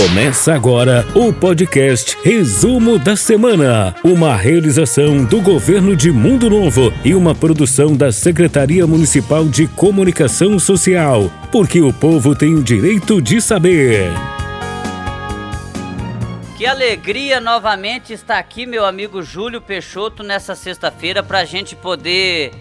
Começa agora o podcast Resumo da Semana, uma realização do governo de Mundo Novo e uma produção da Secretaria Municipal de Comunicação Social, porque o povo tem o direito de saber. Que alegria novamente estar aqui, meu amigo Júlio Peixoto, nessa sexta-feira, para a gente poder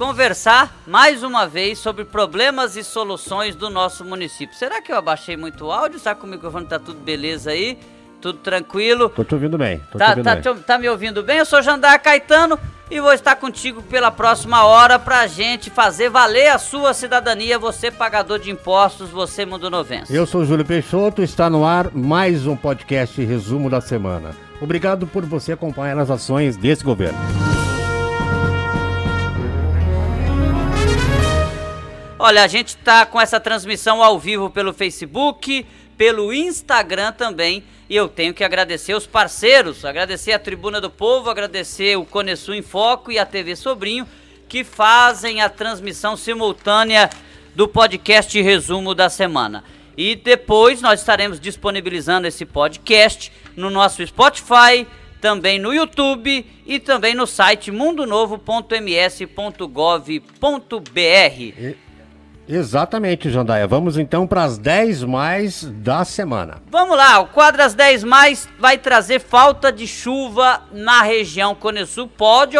conversar mais uma vez sobre problemas e soluções do nosso município. Será que eu abaixei muito o áudio? Está com o microfone? Tá tudo beleza aí? Tudo tranquilo? Tô te ouvindo bem. Tô tá, ouvindo tá, bem. Te, tá me ouvindo bem? Eu sou Jandar Caetano e vou estar contigo pela próxima hora pra gente fazer valer a sua cidadania, você pagador de impostos, você mundo novense. Eu sou Júlio Peixoto, está no ar mais um podcast resumo da semana. Obrigado por você acompanhar as ações desse governo. Olha, a gente está com essa transmissão ao vivo pelo Facebook, pelo Instagram também. E eu tenho que agradecer os parceiros, agradecer a Tribuna do Povo, agradecer o Conesul em Foco e a TV Sobrinho, que fazem a transmissão simultânea do podcast Resumo da Semana. E depois nós estaremos disponibilizando esse podcast no nosso Spotify, também no YouTube e também no site mundonovo.ms.gov.br. Exatamente, Jandaia. Vamos então para as 10 mais da semana. Vamos lá, o quadro às 10 mais vai trazer falta de chuva na região Cone Sul. Pode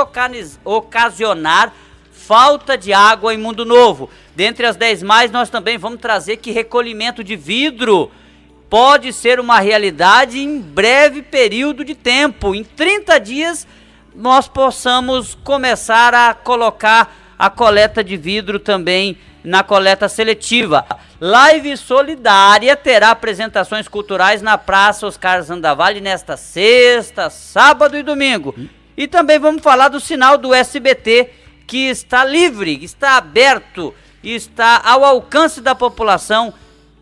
ocasionar falta de água em Mundo Novo. Dentre as 10 mais, nós também vamos trazer que recolhimento de vidro pode ser uma realidade em breve período de tempo. Em 30 dias, nós possamos começar a colocar a coleta de vidro também na coleta seletiva. Live Solidária terá apresentações culturais na Praça Oscar Zandavalli nesta sexta, sábado e domingo. E também vamos falar do sinal do SBT que está livre, está aberto, está ao alcance da população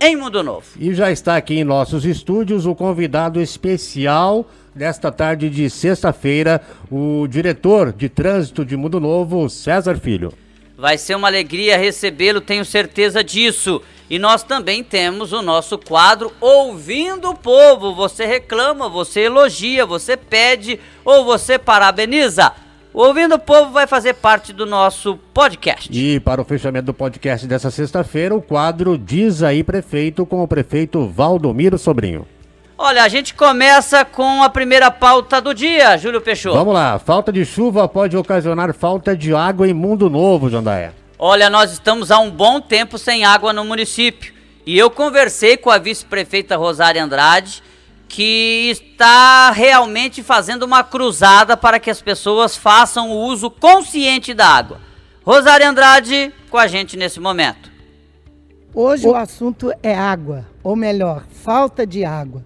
em Mundo Novo. E já está aqui em nossos estúdios o convidado especial desta tarde de sexta-feira, o diretor de trânsito de Mundo Novo, César Filho. Vai ser uma alegria recebê-lo, tenho certeza disso. E nós também temos o nosso quadro Ouvindo o Povo. Você reclama, você elogia, você pede ou você parabeniza. Ouvindo o Povo vai fazer parte do nosso podcast. E para o fechamento do podcast dessa sexta-feira, o quadro Diz aí Prefeito com o prefeito Valdomiro Sobrinho. Olha, a gente começa com a primeira pauta do dia, Júlio Peixoto. Vamos lá, falta de chuva pode ocasionar falta de água em Mundo Novo, Jandaia. Olha, nós estamos há um bom tempo sem água no município. E eu conversei com a vice-prefeita Rosária Andrade, que está realmente fazendo uma cruzada para que as pessoas façam o uso consciente da água. Rosária Andrade com a gente nesse momento. Hoje o assunto é água, ou melhor, falta de água.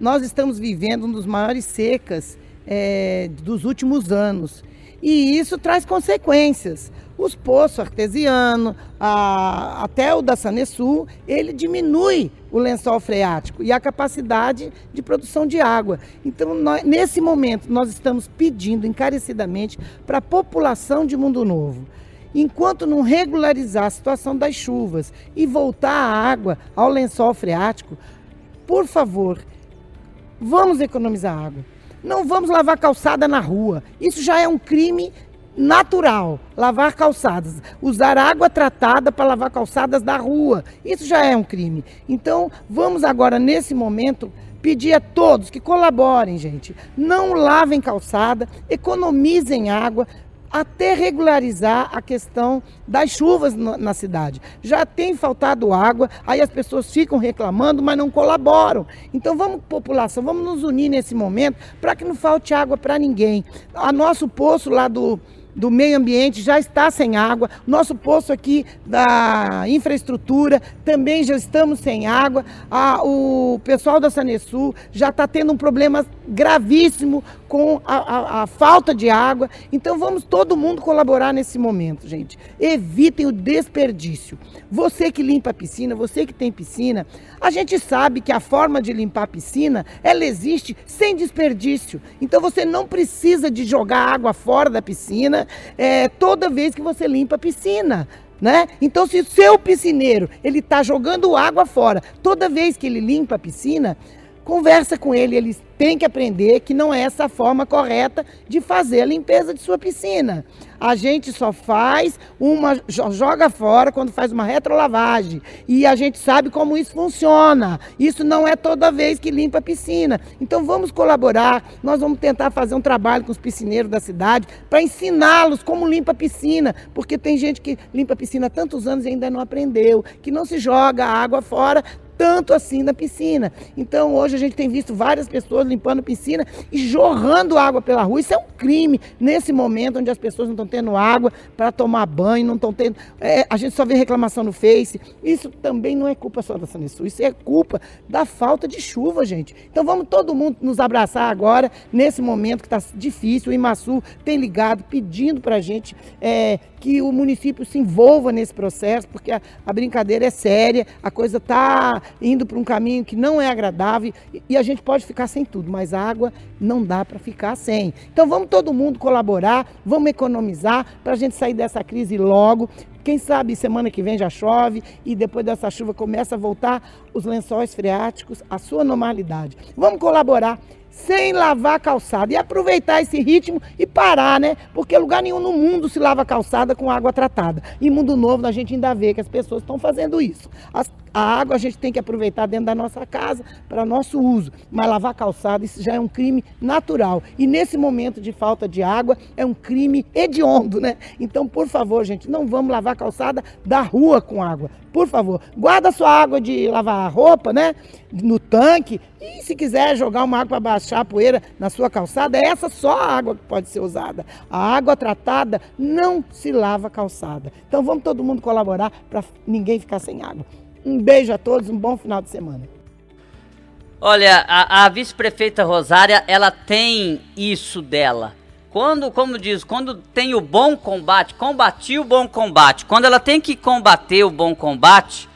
Nós estamos vivendo um dos maiores secas é, dos últimos anos. E isso traz consequências. Os poços artesianos, até o da Sanesul, ele diminui o lençol freático e a capacidade de produção de água. Então, nós, nesse momento, nós estamos pedindo encarecidamente para a população de Mundo Novo enquanto não regularizar a situação das chuvas e voltar a água ao lençol freático, por favor, Vamos economizar água. Não vamos lavar calçada na rua. Isso já é um crime natural. Lavar calçadas. Usar água tratada para lavar calçadas da rua. Isso já é um crime. Então, vamos agora, nesse momento, pedir a todos que colaborem, gente. Não lavem calçada, economizem água, até regularizar a questão das chuvas na cidade. Já tem faltado água, aí as pessoas ficam reclamando, mas não colaboram. Então vamos, população, vamos nos unir nesse momento para que não falte água para ninguém. A nosso poço lá do do meio ambiente já está sem água. Nosso poço aqui da infraestrutura também já estamos sem água. A, o pessoal da Sanesul já está tendo um problema gravíssimo com a, a, a, falta de água. Então vamos todo mundo colaborar nesse momento, gente. Evitem o desperdício. Você que limpa a piscina, você que tem piscina, a gente sabe que a forma de limpar a piscina, ela existe sem desperdício. Então você não precisa de jogar água fora da piscina é, toda vez que você limpa a piscina. Né? Então, se o seu piscineiro ele está jogando água fora, toda vez que ele limpa a piscina, conversa com ele, ele tem que aprender que não é essa a forma correta de fazer a limpeza de sua piscina. A gente só faz uma joga fora quando faz uma retrolavagem e a gente sabe como isso funciona. Isso não é toda vez que limpa a piscina. Então vamos colaborar. Nós vamos tentar fazer um trabalho com os piscineiros da cidade para ensiná-los como limpa a piscina, porque tem gente que limpa a piscina há tantos anos e ainda não aprendeu, que não se joga água fora tanto assim na piscina. Então hoje a gente tem visto várias pessoas limpando piscina e jorrando água pela rua. Isso é um crime nesse momento onde as pessoas não estão tendo água para tomar banho, não estão tendo. É, a gente só vê reclamação no Face. Isso também não é culpa só da Sanesul, isso é culpa da falta de chuva, gente. Então vamos todo mundo nos abraçar agora, nesse momento que está difícil. O Imaçu tem ligado pedindo para a gente é, que o município se envolva nesse processo, porque a, a brincadeira é séria, a coisa está indo para um caminho que não é agradável e, e a gente pode ficar sem tudo, mas água não dá para ficar sem. Então vamos todo mundo colaborar, vamos economizar para a gente sair dessa crise logo. Quem sabe semana que vem já chove e depois dessa chuva começa a voltar os lençóis freáticos à sua normalidade. Vamos colaborar sem lavar calçada. E aproveitar esse ritmo e parar, né? Porque lugar nenhum no mundo se lava calçada com água tratada. E mundo novo a gente ainda vê que as pessoas estão fazendo isso. As, a água a gente tem que aproveitar dentro da nossa casa para nosso uso. Mas lavar calçada, isso já é um crime natural. E nesse momento de falta de água, é um crime hediondo, né? Então, por favor, gente, não vamos lavar calçada da rua com água. Por favor, guarda sua água de lavar roupa, né? No tanque. E se quiser jogar uma água para baixar a poeira na sua calçada, é essa só a água que pode ser usada. A água tratada não se lava calçada. Então vamos todo mundo colaborar para ninguém ficar sem água. Um beijo a todos, um bom final de semana. Olha, a, a vice-prefeita Rosária, ela tem isso dela. Quando, como diz, quando tem o bom combate, combati o bom combate. Quando ela tem que combater o bom combate,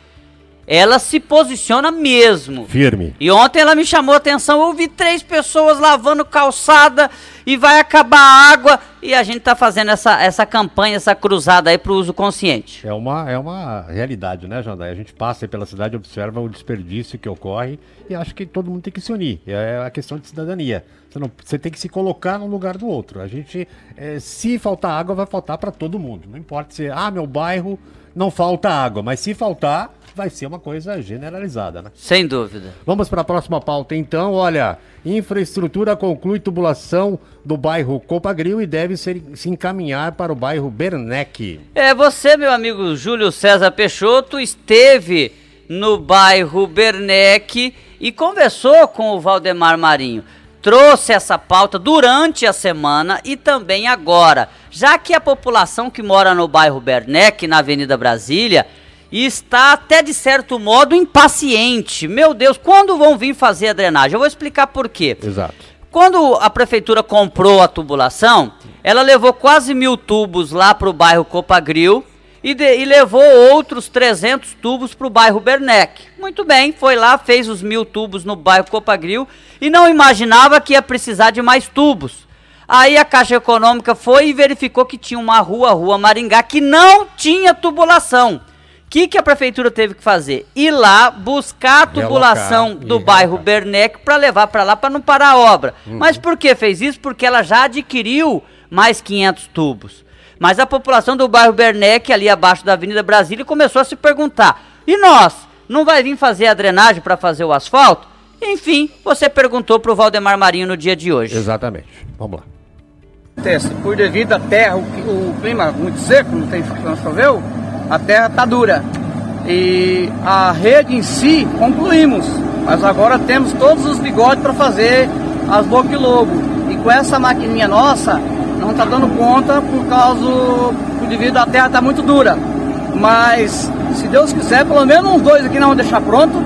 ela se posiciona mesmo. Firme. E ontem ela me chamou a atenção. Eu vi três pessoas lavando calçada e vai acabar a água. E a gente está fazendo essa, essa campanha, essa cruzada aí para o uso consciente. É uma, é uma realidade, né, Jandai? A gente passa pela cidade, observa o desperdício que ocorre e acho que todo mundo tem que se unir. É a questão de cidadania. Você, não, você tem que se colocar no lugar do outro. A gente, é, se faltar água, vai faltar para todo mundo. Não importa se, ah, meu bairro não falta água, mas se faltar, vai ser uma coisa generalizada, né? Sem dúvida. Vamos para a próxima pauta então. Olha, infraestrutura conclui tubulação do bairro Copagril e deve ser, se encaminhar para o bairro Bernec. É, você, meu amigo Júlio César Peixoto, esteve no bairro Bernec e conversou com o Valdemar Marinho. Trouxe essa pauta durante a semana e também agora, já que a população que mora no bairro Bernec, na Avenida Brasília, e está até de certo modo impaciente. Meu Deus, quando vão vir fazer a drenagem? Eu vou explicar por quê. Exato. Quando a prefeitura comprou a tubulação, ela levou quase mil tubos lá para o bairro Copagril e, de, e levou outros 300 tubos para o bairro Bernec. Muito bem, foi lá, fez os mil tubos no bairro Copagril e não imaginava que ia precisar de mais tubos. Aí a Caixa Econômica foi e verificou que tinha uma rua, Rua Maringá, que não tinha tubulação que, que a prefeitura teve que fazer? Ir lá buscar a tubulação do bairro Bernec para levar para lá para não parar a obra. Uhum. Mas por que fez isso? Porque ela já adquiriu mais 500 tubos. Mas a população do bairro Bernec, ali abaixo da Avenida Brasília, começou a se perguntar: e nós? Não vai vir fazer a drenagem para fazer o asfalto? Enfim, você perguntou para o Valdemar Marinho no dia de hoje. Exatamente. Vamos lá. Por devido à terra, o, o clima muito seco, não tem não choveu, a terra está dura. E a rede em si concluímos, mas agora temos todos os bigodes para fazer as bocas lobo. E com essa maquininha nossa, não está dando conta por causa, por devido à terra estar tá muito dura. Mas se Deus quiser, pelo menos uns dois aqui nós vamos deixar pronto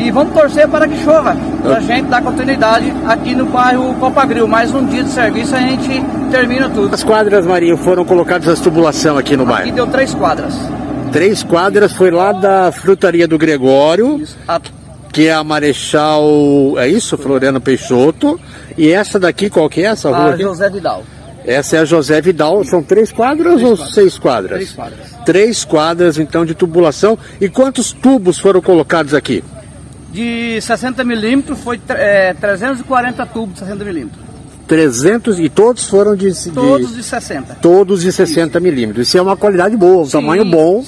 e vamos torcer para que chova, para a gente dar continuidade aqui no bairro Copagril. Mais um dia de serviço a gente termina tudo. As quadras, Marinho, foram colocadas as tubulação aqui no bairro? Aqui deu três quadras. Três quadras, foi lá da frutaria do Gregório, a... que é a Marechal, é isso? Floriano Peixoto. E essa daqui, qual que é essa rua? A José Vidal. Essa é a José Vidal. São três quadras três ou quadras. seis quadras? Três quadras. Três quadras, então, de tubulação. E quantos tubos foram colocados aqui? De 60 milímetros foi é, 340 tubos de 60 milímetros. 300 e todos foram de, de todos de 60. Todos de 60 Isso. milímetros. Isso é uma qualidade boa, um sim, tamanho bom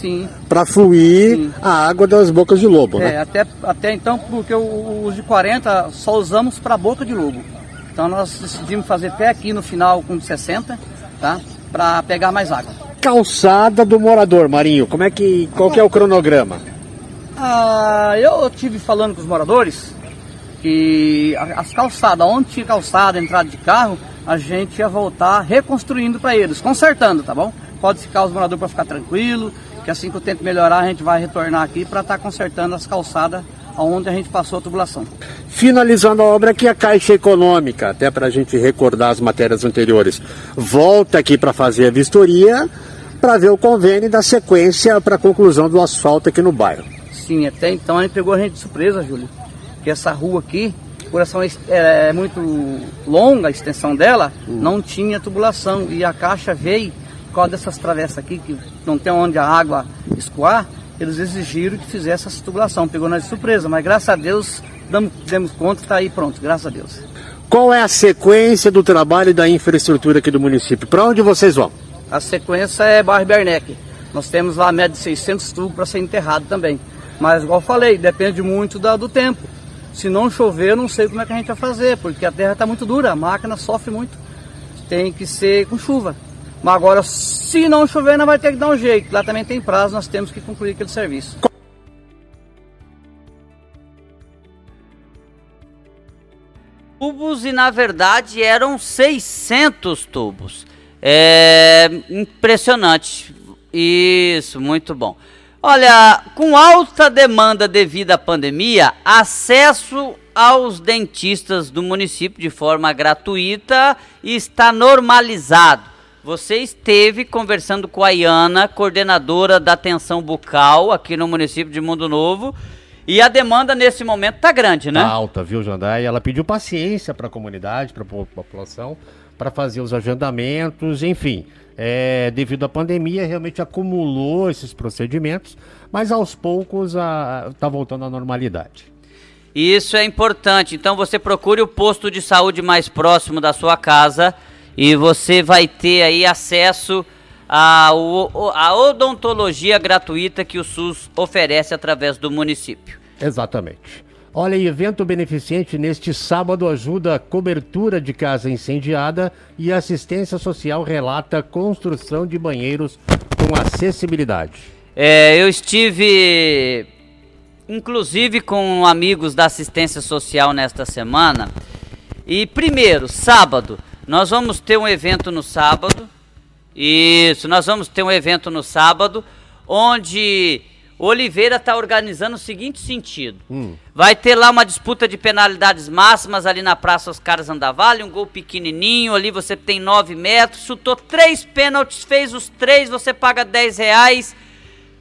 para fluir sim. a água das bocas de lobo, é, né? Até, até então, porque os de 40 só usamos para boca de lobo. Então nós decidimos fazer até aqui no final com 60, tá? Para pegar mais água. Calçada do morador, Marinho. Como é que qual que é o cronograma? Ah, eu tive falando com os moradores que as calçadas, onde tinha calçada, entrada de carro, a gente ia voltar reconstruindo para eles, consertando, tá bom? Pode ficar os moradores para ficar tranquilo, que assim que o tempo melhorar a gente vai retornar aqui para estar tá consertando as calçadas onde a gente passou a tubulação. Finalizando a obra aqui, a Caixa Econômica, até para a gente recordar as matérias anteriores, volta aqui para fazer a vistoria para ver o convênio da sequência para a conclusão do asfalto aqui no bairro. Sim, até então a gente pegou a gente de surpresa, Júlio que essa rua aqui, por essa é, é muito longa a extensão dela, hum. não tinha tubulação e a caixa veio por causa dessas travessas aqui que não tem onde a água escoar, eles exigiram que fizesse essa tubulação. Pegou nós de surpresa, mas graças a Deus damos, demos conta, está aí pronto, graças a Deus. Qual é a sequência do trabalho da infraestrutura aqui do município? Para onde vocês vão? A sequência é bairro Bernec. Nós temos lá a média de 600 tubos para ser enterrado também. Mas, igual falei, depende muito da, do tempo. Se não chover, eu não sei como é que a gente vai fazer, porque a terra está muito dura, a máquina sofre muito. Tem que ser com chuva. Mas agora, se não chover, não vai ter que dar um jeito. Lá também tem prazo, nós temos que concluir aquele serviço. Tubos e na verdade eram 600 tubos. É impressionante. Isso, muito bom. Olha, com alta demanda devido à pandemia, acesso aos dentistas do município de forma gratuita está normalizado. Você esteve conversando com a Iana, coordenadora da atenção bucal aqui no município de Mundo Novo. E a demanda nesse momento tá grande, né? Tá alta, viu, Jandai? Ela pediu paciência para a comunidade, para a população, para fazer os agendamentos, enfim é, devido à pandemia, realmente acumulou esses procedimentos, mas aos poucos está voltando à normalidade. Isso é importante. Então você procure o posto de saúde mais próximo da sua casa e você vai ter aí acesso à, à odontologia gratuita que o SUS oferece através do município. Exatamente. Olha, evento beneficente neste sábado ajuda a cobertura de casa incendiada e assistência social relata construção de banheiros com acessibilidade. É, eu estive inclusive com amigos da assistência social nesta semana. E primeiro, sábado, nós vamos ter um evento no sábado. Isso, nós vamos ter um evento no sábado onde Oliveira está organizando o seguinte sentido: hum. vai ter lá uma disputa de penalidades máximas ali na Praça Oscar Zandavalli, um gol pequenininho, ali você tem 9 metros, chutou três pênaltis, fez os três, você paga 10 reais,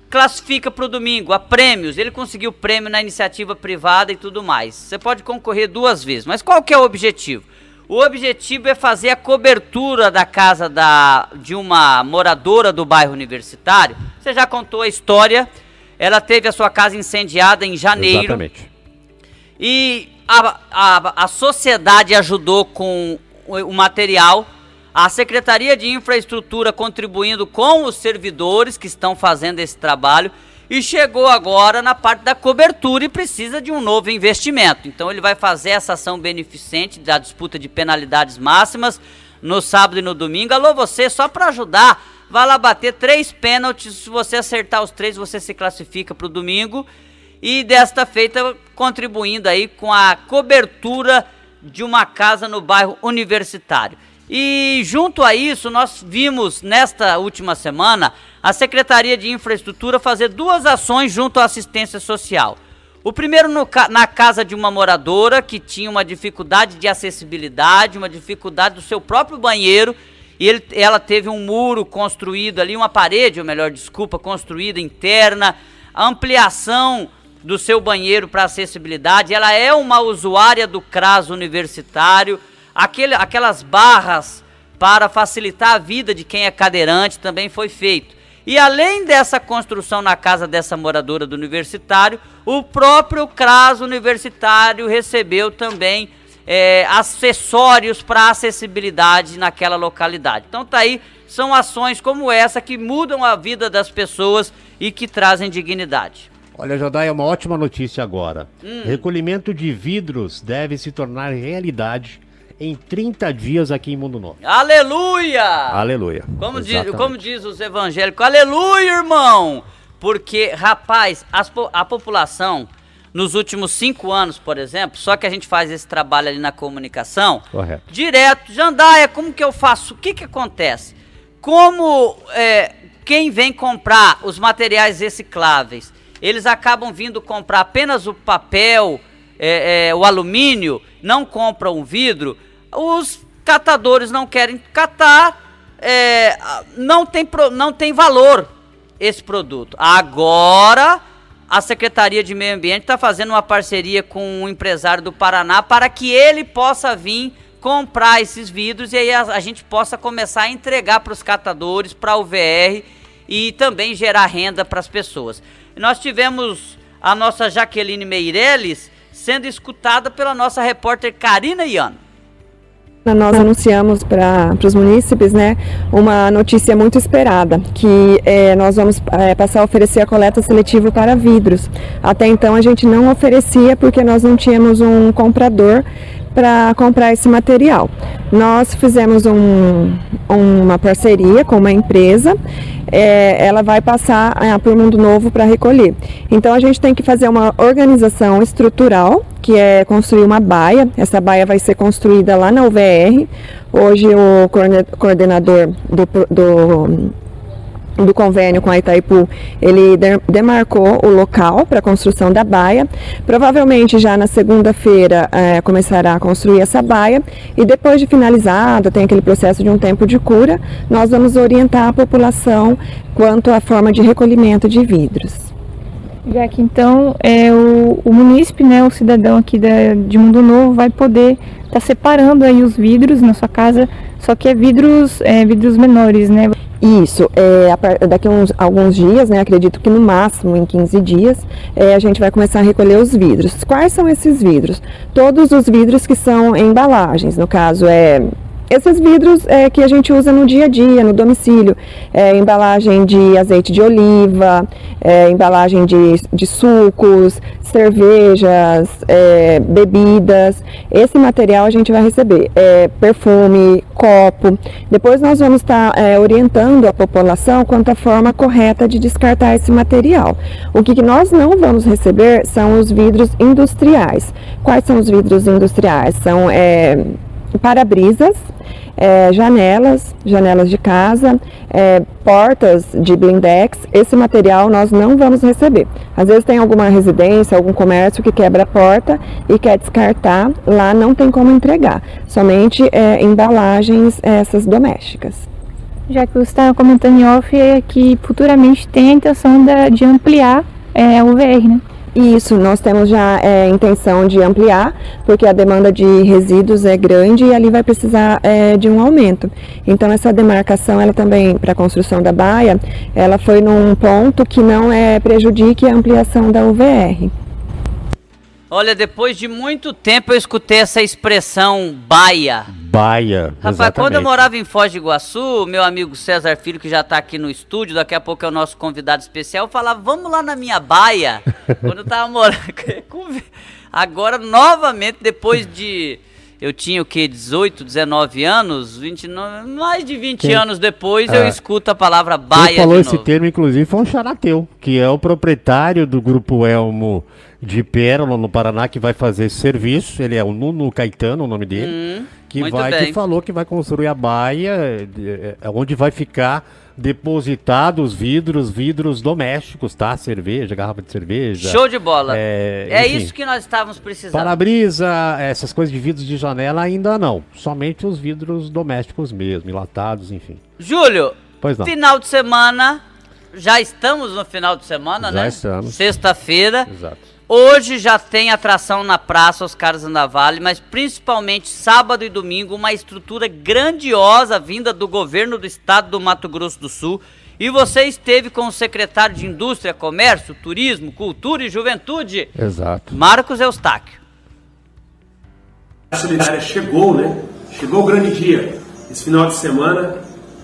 classifica para o domingo, a prêmios. Ele conseguiu prêmio na iniciativa privada e tudo mais. Você pode concorrer duas vezes, mas qual que é o objetivo? O objetivo é fazer a cobertura da casa da, de uma moradora do bairro universitário. Você já contou a história ela teve a sua casa incendiada em janeiro. Exatamente. E a, a, a sociedade ajudou com o, o material, a Secretaria de Infraestrutura contribuindo com os servidores que estão fazendo esse trabalho e chegou agora na parte da cobertura e precisa de um novo investimento. Então ele vai fazer essa ação beneficente da disputa de penalidades máximas no sábado e no domingo. Alô, você, só para ajudar vai lá bater três pênaltis. Se você acertar os três, você se classifica para o domingo. E desta feita, contribuindo aí com a cobertura de uma casa no bairro universitário. E junto a isso, nós vimos nesta última semana a Secretaria de Infraestrutura fazer duas ações junto à assistência social. O primeiro no, na casa de uma moradora que tinha uma dificuldade de acessibilidade, uma dificuldade do seu próprio banheiro e ele, ela teve um muro construído ali, uma parede, ou melhor, desculpa, construída interna, ampliação do seu banheiro para acessibilidade. Ela é uma usuária do CRAS universitário, aquele, aquelas barras para facilitar a vida de quem é cadeirante, também foi feito. E além dessa construção na casa dessa moradora do universitário, o próprio CRAS universitário recebeu também é, acessórios para acessibilidade naquela localidade. Então tá aí, são ações como essa que mudam a vida das pessoas e que trazem dignidade. Olha, Jodai, é uma ótima notícia agora. Hum. Recolhimento de vidros deve se tornar realidade em 30 dias aqui em Mundo Novo. Aleluia! Aleluia. Como diz, como diz os evangélicos, aleluia, irmão! Porque, rapaz, as, a população, nos últimos cinco anos, por exemplo, só que a gente faz esse trabalho ali na comunicação, Correto. direto, Jandaia, como que eu faço? O que que acontece? Como é, quem vem comprar os materiais recicláveis, eles acabam vindo comprar apenas o papel, é, é, o alumínio, não compram o vidro, os catadores não querem catar, é, não, tem não tem valor esse produto. Agora, a Secretaria de Meio Ambiente está fazendo uma parceria com um empresário do Paraná para que ele possa vir comprar esses vidros e aí a, a gente possa começar a entregar para os catadores, para o VR e também gerar renda para as pessoas. Nós tivemos a nossa Jaqueline Meirelles sendo escutada pela nossa repórter Karina Iano. Nós anunciamos para os munícipes né, uma notícia muito esperada, que é, nós vamos é, passar a oferecer a coleta seletiva para vidros. Até então a gente não oferecia porque nós não tínhamos um comprador para comprar esse material. Nós fizemos um, uma parceria com uma empresa, é, ela vai passar é, para o Mundo Novo para recolher. Então a gente tem que fazer uma organização estrutural, que é construir uma baia. Essa baia vai ser construída lá na UVR. Hoje o coordenador do, do do convênio com a Itaipu, ele demarcou o local para a construção da baia. Provavelmente já na segunda-feira é, começará a construir essa baia e depois de finalizado, tem aquele processo de um tempo de cura, nós vamos orientar a população quanto à forma de recolhimento de vidros. Já que então é, o, o munícipe, né, o cidadão aqui da, de Mundo Novo vai poder estar tá separando aí os vidros na sua casa, só que é vidros, é, vidros menores, né? Isso, é, daqui a uns, alguns dias, né, acredito que no máximo em 15 dias, é, a gente vai começar a recolher os vidros. Quais são esses vidros? Todos os vidros que são embalagens, no caso é esses vidros é, que a gente usa no dia a dia, no domicílio, é, embalagem de azeite de oliva, é, embalagem de, de sucos, cervejas, é, bebidas. Esse material a gente vai receber é, perfume, copo. Depois nós vamos estar tá, é, orientando a população quanto à forma correta de descartar esse material. O que nós não vamos receber são os vidros industriais. Quais são os vidros industriais? São para-brisas, é, janelas, janelas de casa, é, portas de blindex, esse material nós não vamos receber. Às vezes tem alguma residência, algum comércio que quebra a porta e quer descartar, lá não tem como entregar, somente é, embalagens essas domésticas. Já que você está comentando em off, é que futuramente tem a intenção de, de ampliar é, o VR, né? Isso, nós temos já é, intenção de ampliar, porque a demanda de resíduos é grande e ali vai precisar é, de um aumento. Então essa demarcação, ela também, para a construção da baia, ela foi num ponto que não é, prejudique a ampliação da UVR. Olha, depois de muito tempo eu escutei essa expressão baia. Baia. Rapaz, exatamente. quando eu morava em Foz do Iguaçu, meu amigo César Filho, que já está aqui no estúdio, daqui a pouco é o nosso convidado especial, falava, vamos lá na minha baia. quando eu tava morando. Agora, novamente, depois de. Eu tinha o que, 18, 19 anos, 29, mais de 20 Quem? anos depois é. eu escuto a palavra baia. Quem falou esse termo, inclusive, foi um charateu, que é o proprietário do grupo Elmo de Pérola, no Paraná, que vai fazer esse serviço. Ele é o Nuno Caetano, o nome dele. Hum, que, vai, que falou que vai construir a baia, é, é, onde vai ficar depositados vidros, vidros domésticos, tá? Cerveja, garrafa de cerveja. Show de bola. É, é isso que nós estávamos precisando. Para-brisa, essas coisas de vidros de janela ainda não. Somente os vidros domésticos mesmo, enlatados, enfim. Júlio, pois não. final de semana, já estamos no final de semana, já né? Já estamos. Sexta-feira. Exato. Hoje já tem atração na praça Oscar Zandavalli, mas principalmente sábado e domingo, uma estrutura grandiosa vinda do governo do estado do Mato Grosso do Sul. E você esteve com o secretário de Indústria, Comércio, Turismo, Cultura e Juventude. Exato. Marcos Eustáquio. A solidária chegou, né? Chegou o grande dia. Esse final de semana,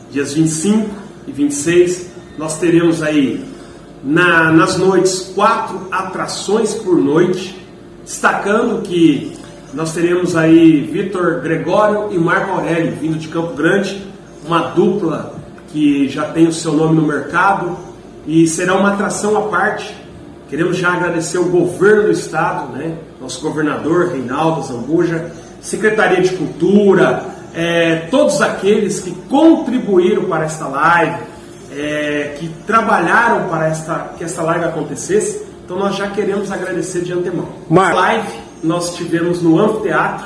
dias 25 e 26, nós teremos aí na, nas noites quatro atrações por noite, destacando que nós teremos aí Vitor Gregório e Marco Aurélio vindo de Campo Grande, uma dupla que já tem o seu nome no mercado e será uma atração à parte. Queremos já agradecer o governo do estado, né? nosso governador Reinaldo Zambuja, Secretaria de Cultura, é, todos aqueles que contribuíram para esta live, é, que trabalharam para esta, que essa live acontecesse. Então nós já queremos agradecer de antemão. Mar... Live nós tivemos no anfiteatro,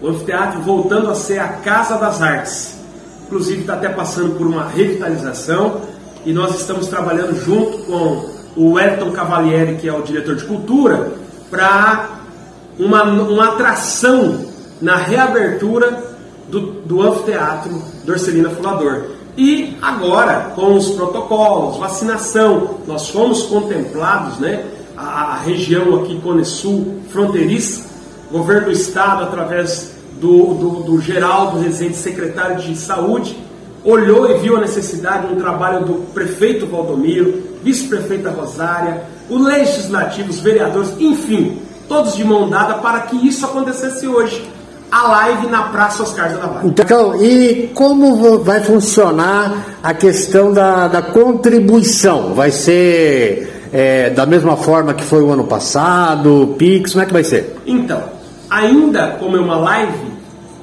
o anfiteatro voltando a ser a Casa das Artes. Inclusive está até passando por uma revitalização e nós estamos trabalhando junto com o Wellington Cavalieri, que é o diretor de cultura, para uma, uma atração na reabertura do, do anfiteatro Dorcelina Fulador. E agora, com os protocolos, vacinação, nós fomos contemplados, né? A, a região aqui, Cone Sul, fronteiriça, governo do estado, através do, do, do Geraldo Rezende, secretário de saúde, olhou e viu a necessidade de um trabalho do prefeito Valdomiro, vice-prefeita Rosária, o legislativo, os vereadores, enfim, todos de mão dada para que isso acontecesse hoje a live na Praça Oscar de Navarro. Então, e como vai funcionar a questão da, da contribuição? Vai ser é, da mesma forma que foi o ano passado, Pix, como é que vai ser? Então, ainda como é uma live,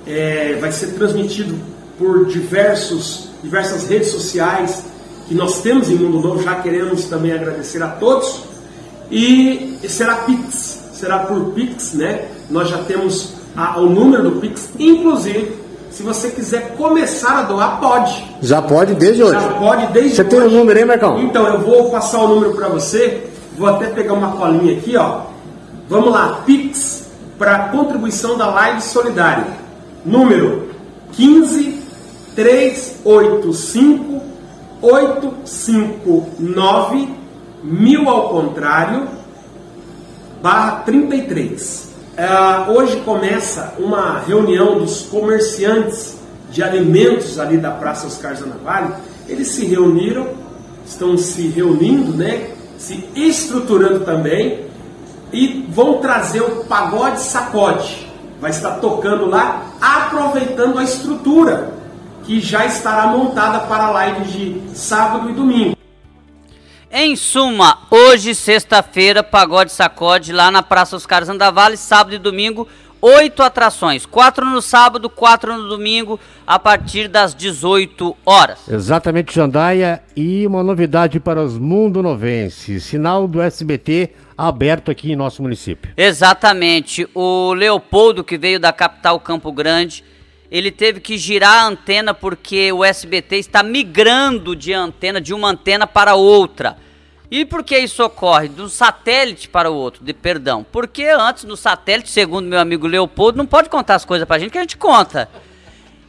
é, vai ser transmitido por diversos, diversas redes sociais que nós temos em Mundo Novo, já queremos também agradecer a todos. E será Pix, será por Pix, né? Nós já temos a, o número do Pix. Inclusive, se você quiser começar a doar, pode. Já pode desde hoje. Já pode desde você hoje. Você tem o um número aí, Marcão? Então, eu vou passar o número para você. Vou até pegar uma colinha aqui, ó. Vamos lá, Pix para contribuição da Live Solidária. Número 15 385 859 mil ao contrário barra 33. Uh, hoje começa uma reunião dos comerciantes de alimentos ali da Praça Oscar Zanavalli. Eles se reuniram, estão se reunindo, né? Se estruturando também e vão trazer o pagode sacode. Vai estar tocando lá, aproveitando a estrutura que já estará montada para a live de sábado e domingo. Em suma, hoje, sexta-feira, pagode sacode lá na Praça Oscar Zandavale, sábado e domingo, oito atrações, quatro no sábado, quatro no domingo, a partir das 18 horas. Exatamente, Jandaia, e uma novidade para os mundo novenses, sinal do SBT aberto aqui em nosso município. Exatamente, o Leopoldo, que veio da capital Campo Grande, ele teve que girar a antena porque o SBT está migrando de antena de uma antena para outra. E por que isso ocorre? De um satélite para o outro, de perdão. Porque antes no satélite, segundo meu amigo Leopoldo, não pode contar as coisas pra gente que a gente conta.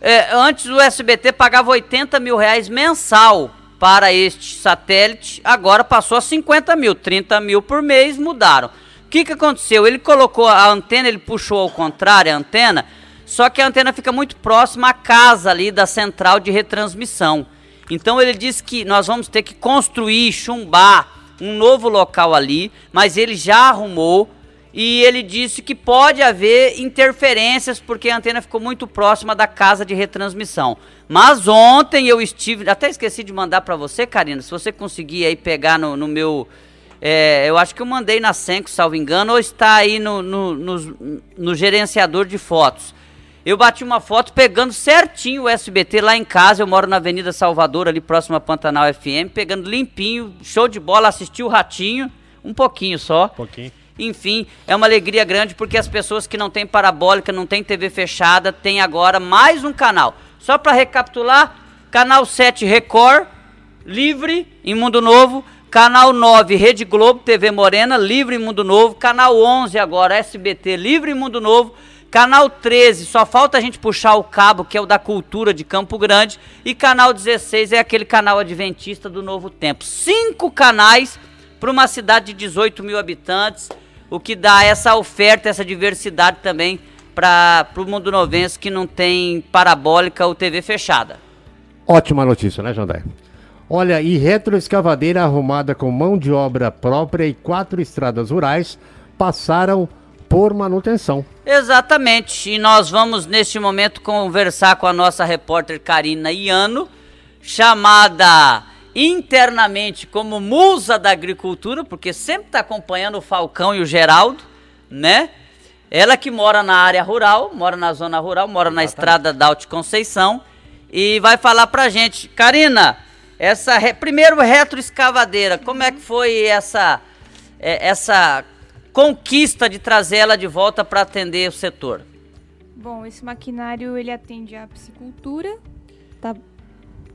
É, antes o SBT pagava 80 mil reais mensal para este satélite, agora passou a 50 mil, 30 mil por mês, mudaram. O que, que aconteceu? Ele colocou a antena, ele puxou ao contrário a antena só que a antena fica muito próxima à casa ali da central de retransmissão. Então ele disse que nós vamos ter que construir, chumbar um novo local ali, mas ele já arrumou e ele disse que pode haver interferências porque a antena ficou muito próxima da casa de retransmissão. Mas ontem eu estive, até esqueci de mandar para você, Karina, se você conseguir aí pegar no, no meu, é, eu acho que eu mandei na Senco, salvo engano, ou está aí no, no, no, no gerenciador de fotos. Eu bati uma foto pegando certinho o SBT lá em casa. Eu moro na Avenida Salvador, ali próximo a Pantanal FM, pegando limpinho, show de bola, assisti o Ratinho, um pouquinho só. Um pouquinho. Enfim, é uma alegria grande porque as pessoas que não têm parabólica, não têm TV fechada, têm agora mais um canal. Só para recapitular, canal 7 Record, livre, em Mundo Novo, Canal 9, Rede Globo, TV Morena, Livre Mundo Novo. Canal 11 agora, SBT, Livre Mundo Novo. Canal 13, só falta a gente puxar o cabo, que é o da cultura de Campo Grande. E canal 16 é aquele canal adventista do Novo Tempo. Cinco canais para uma cidade de 18 mil habitantes, o que dá essa oferta, essa diversidade também para o mundo novense que não tem parabólica ou TV fechada. Ótima notícia, né, Jandé? Olha, e retroescavadeira arrumada com mão de obra própria e quatro estradas rurais passaram por manutenção. Exatamente. E nós vamos neste momento conversar com a nossa repórter Karina Iano, chamada internamente como musa da agricultura, porque sempre está acompanhando o Falcão e o Geraldo, né? Ela que mora na área rural, mora na zona rural, mora Exatamente. na estrada da Alto Conceição e vai falar pra gente. Karina, essa re... primeiro retroescavadeira, como é que foi essa é, essa conquista de trazer ela de volta para atender o setor? Bom, esse maquinário ele atende a piscicultura, tá, tá,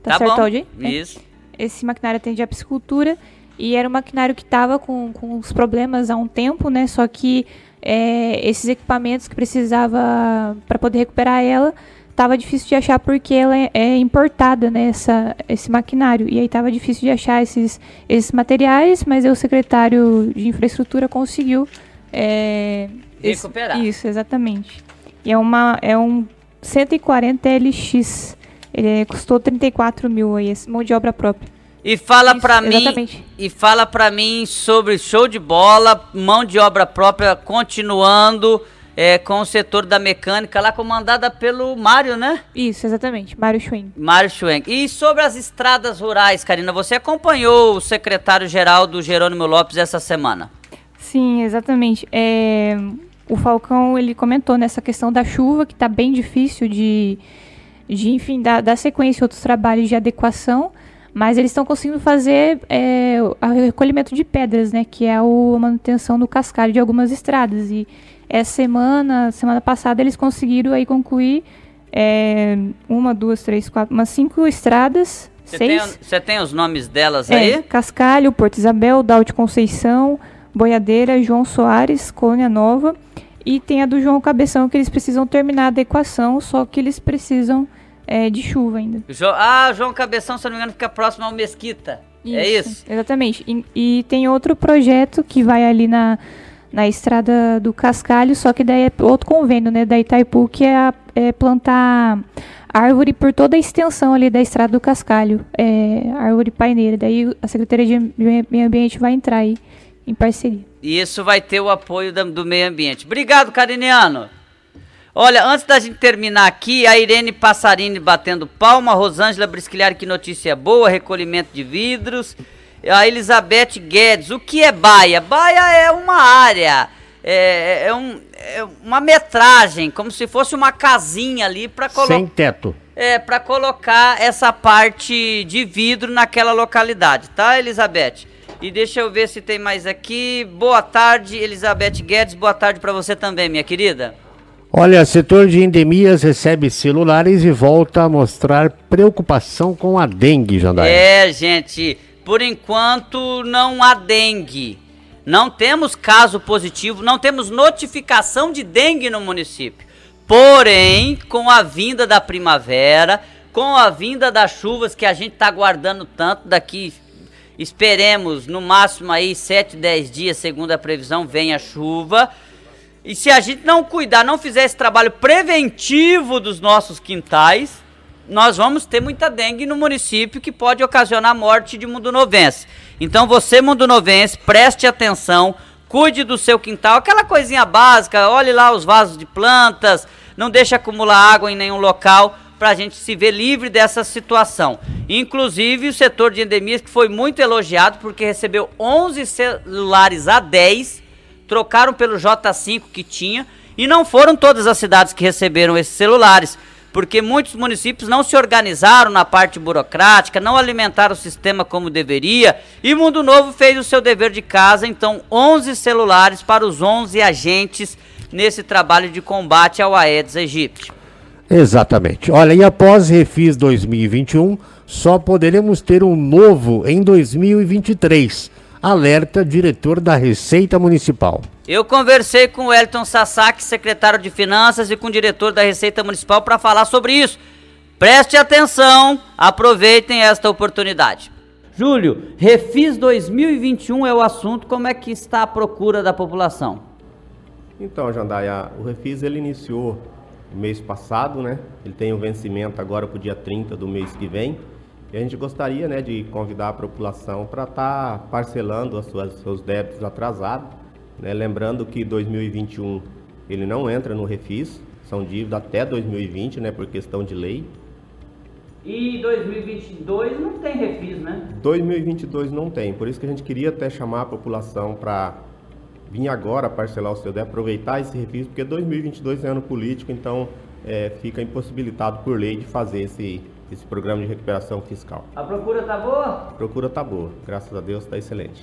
tá certo. Aldi? Isso. É. Esse maquinário atende a piscicultura e era um maquinário que estava com, com os problemas há um tempo, né? Só que é, esses equipamentos que precisava para poder recuperar ela tava difícil de achar porque ela é, é importada, né, essa, esse maquinário. E aí tava difícil de achar esses, esses materiais, mas o secretário de infraestrutura conseguiu é, recuperar. Esse, isso, exatamente. E é, uma, é um 140 LX. Ele custou 34 mil aí, mão de obra própria. E fala para mim, e fala para mim sobre show de bola, mão de obra própria continuando é, com o setor da mecânica lá comandada pelo Mário, né? Isso, exatamente, Mário Schwenk. Mário Schwenk. E sobre as estradas rurais, Karina, você acompanhou o secretário-geral do Jerônimo Lopes essa semana? Sim, exatamente. É, o Falcão, ele comentou nessa questão da chuva, que está bem difícil de, de enfim, dar, dar sequência a outros trabalhos de adequação, mas eles estão conseguindo fazer é, o recolhimento de pedras, né, que é a manutenção do cascalho de algumas estradas, e essa semana, semana passada, eles conseguiram aí concluir é, uma, duas, três, quatro, umas cinco estradas. Você. Tem, tem os nomes delas é, aí? Cascalho, Porto Isabel, Dalte Conceição, Boiadeira, João Soares, Colônia Nova. E tem a do João Cabeção, que eles precisam terminar a adequação, só que eles precisam é, de chuva ainda. Jo ah, João Cabeção, se não me engano, fica próximo ao Mesquita. É isso, é isso? Exatamente. E, e tem outro projeto que vai ali na na estrada do Cascalho, só que daí é outro convênio, né, da Itaipu, que é, é plantar árvore por toda a extensão ali da estrada do Cascalho, é, árvore paineira. Daí a Secretaria de Meio Ambiente vai entrar aí em parceria. E isso vai ter o apoio do, do meio ambiente. Obrigado, Cariniano. Olha, antes da gente terminar aqui, a Irene Passarini batendo palma, a Rosângela Brisquilhar, que notícia boa, recolhimento de vidros a Elizabeth Guedes. O que é baia? Baia é uma área, é, é, um, é uma metragem, como se fosse uma casinha ali para colocar. Sem teto. É, para colocar essa parte de vidro naquela localidade, tá, Elizabeth? E deixa eu ver se tem mais aqui. Boa tarde, Elizabeth Guedes. Boa tarde para você também, minha querida. Olha, setor de endemias recebe celulares e volta a mostrar preocupação com a dengue, Jandaia. É, gente, por enquanto não há dengue. Não temos caso positivo, não temos notificação de dengue no município. Porém, com a vinda da primavera, com a vinda das chuvas que a gente está aguardando tanto daqui, esperemos no máximo aí 7, 10 dias, segundo a previsão, vem a chuva. E se a gente não cuidar, não fizer esse trabalho preventivo dos nossos quintais, nós vamos ter muita dengue no município que pode ocasionar morte de mundo novense. Então você, mundo novense, preste atenção, cuide do seu quintal, aquela coisinha básica, olhe lá os vasos de plantas, não deixe acumular água em nenhum local para a gente se ver livre dessa situação. Inclusive o setor de endemias que foi muito elogiado porque recebeu 11 celulares a 10, trocaram pelo J5 que tinha e não foram todas as cidades que receberam esses celulares porque muitos municípios não se organizaram na parte burocrática, não alimentaram o sistema como deveria, e Mundo Novo fez o seu dever de casa, então 11 celulares para os 11 agentes nesse trabalho de combate ao Aedes aegypti. Exatamente. Olha, e após Refis 2021, só poderemos ter um novo em 2023. Alerta diretor da Receita Municipal. Eu conversei com o Elton Sasaki, secretário de Finanças, e com o diretor da Receita Municipal para falar sobre isso. Preste atenção, aproveitem esta oportunidade. Júlio, Refis 2021 é o assunto, como é que está a procura da população? Então, Jandaia, o Refis ele iniciou mês passado, né? Ele tem o um vencimento agora para o dia 30 do mês que vem. E a gente gostaria né, de convidar a população para estar tá parcelando os seus débitos atrasados. Né? Lembrando que 2021 ele não entra no refis, são dívidas até 2020, né, por questão de lei. E 2022 não tem refis, né? 2022 não tem, por isso que a gente queria até chamar a população para vir agora parcelar o seu débito, aproveitar esse refis, porque 2022 é ano político, então é, fica impossibilitado por lei de fazer esse, esse programa de recuperação fiscal. A procura tá boa? A procura tá boa, graças a Deus está excelente.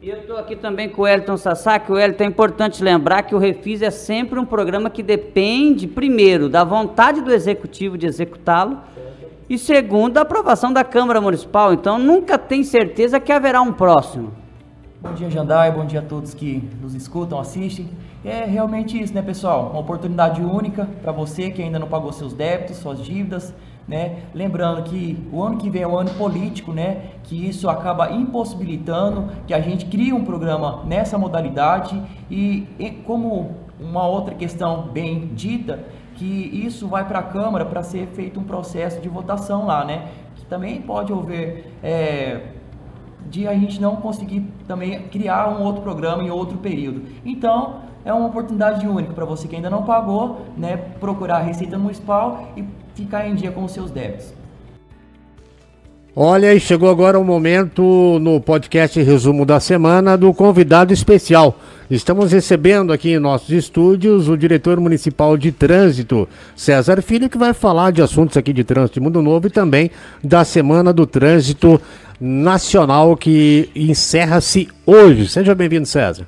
E eu estou aqui também com o Elton Sasaki. O Elton, é importante lembrar que o Refis é sempre um programa que depende, primeiro, da vontade do executivo de executá-lo e, segundo, da aprovação da Câmara Municipal. Então, nunca tem certeza que haverá um próximo. Bom dia, Jandai. Bom dia a todos que nos escutam, assistem. É realmente isso, né, pessoal? Uma oportunidade única para você que ainda não pagou seus débitos, suas dívidas né? Lembrando que o ano que vem é um ano político, né? Que isso acaba impossibilitando que a gente crie um programa nessa modalidade e, e como uma outra questão bem dita, que isso vai para a Câmara para ser feito um processo de votação lá, né? Que também pode haver é, de a gente não conseguir também criar um outro programa em outro período. Então, é uma oportunidade única para você que ainda não pagou, né, procurar a Receita Municipal e ficar em dia com os seus débitos. Olha, e chegou agora o momento no podcast Resumo da Semana do convidado especial. Estamos recebendo aqui em nossos estúdios o diretor municipal de trânsito, César Filho, que vai falar de assuntos aqui de trânsito de Mundo Novo e também da Semana do Trânsito Nacional que encerra-se hoje. Seja bem-vindo, César.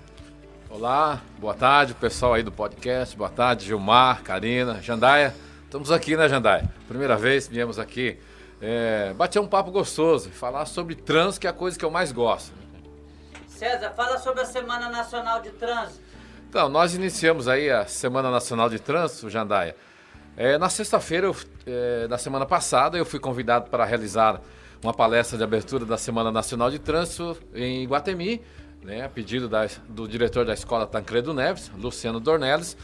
Olá, boa tarde, pessoal aí do podcast. Boa tarde, Gilmar, Karina, Jandaia. Estamos aqui, né, Jandai? Primeira vez viemos aqui é, bater um papo gostoso, falar sobre trânsito, que é a coisa que eu mais gosto. César, fala sobre a Semana Nacional de Trânsito. Então, nós iniciamos aí a Semana Nacional de Trânsito, Jandaia. É, na sexta-feira, é, da semana passada, eu fui convidado para realizar uma palestra de abertura da Semana Nacional de Trânsito em Guatemi, né, a pedido da, do diretor da escola Tancredo Neves, Luciano Dornelles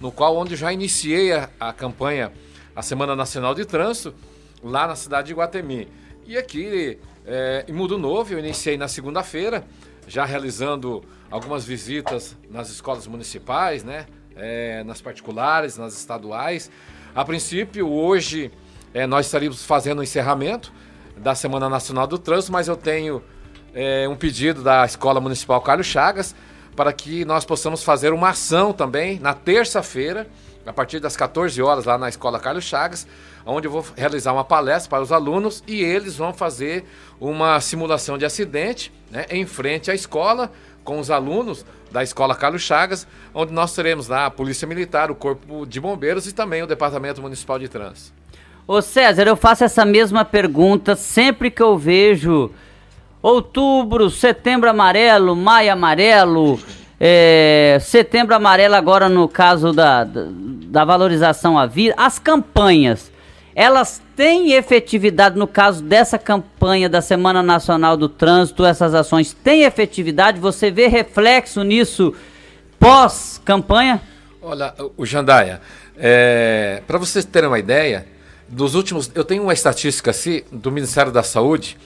no qual onde já iniciei a, a campanha, a Semana Nacional de Trânsito, lá na cidade de Guatemi. E aqui é, em Mudo Novo, eu iniciei na segunda-feira, já realizando algumas visitas nas escolas municipais, né? É, nas particulares, nas estaduais. A princípio, hoje é, nós estaríamos fazendo o encerramento da Semana Nacional do Trânsito, mas eu tenho é, um pedido da Escola Municipal Carlos Chagas para que nós possamos fazer uma ação também na terça-feira, a partir das 14 horas, lá na Escola Carlos Chagas, onde eu vou realizar uma palestra para os alunos e eles vão fazer uma simulação de acidente né, em frente à escola com os alunos da Escola Carlos Chagas, onde nós teremos lá a Polícia Militar, o Corpo de Bombeiros e também o Departamento Municipal de Trânsito. Ô César, eu faço essa mesma pergunta sempre que eu vejo Outubro, setembro amarelo, maio amarelo, é, setembro amarelo agora no caso da, da, valorização à vida. As campanhas, elas têm efetividade no caso dessa campanha da Semana Nacional do Trânsito, essas ações têm efetividade? Você vê reflexo nisso pós-campanha? Olha, o Jandaia, é, para vocês terem uma ideia, dos últimos, eu tenho uma estatística assim, do Ministério da Saúde,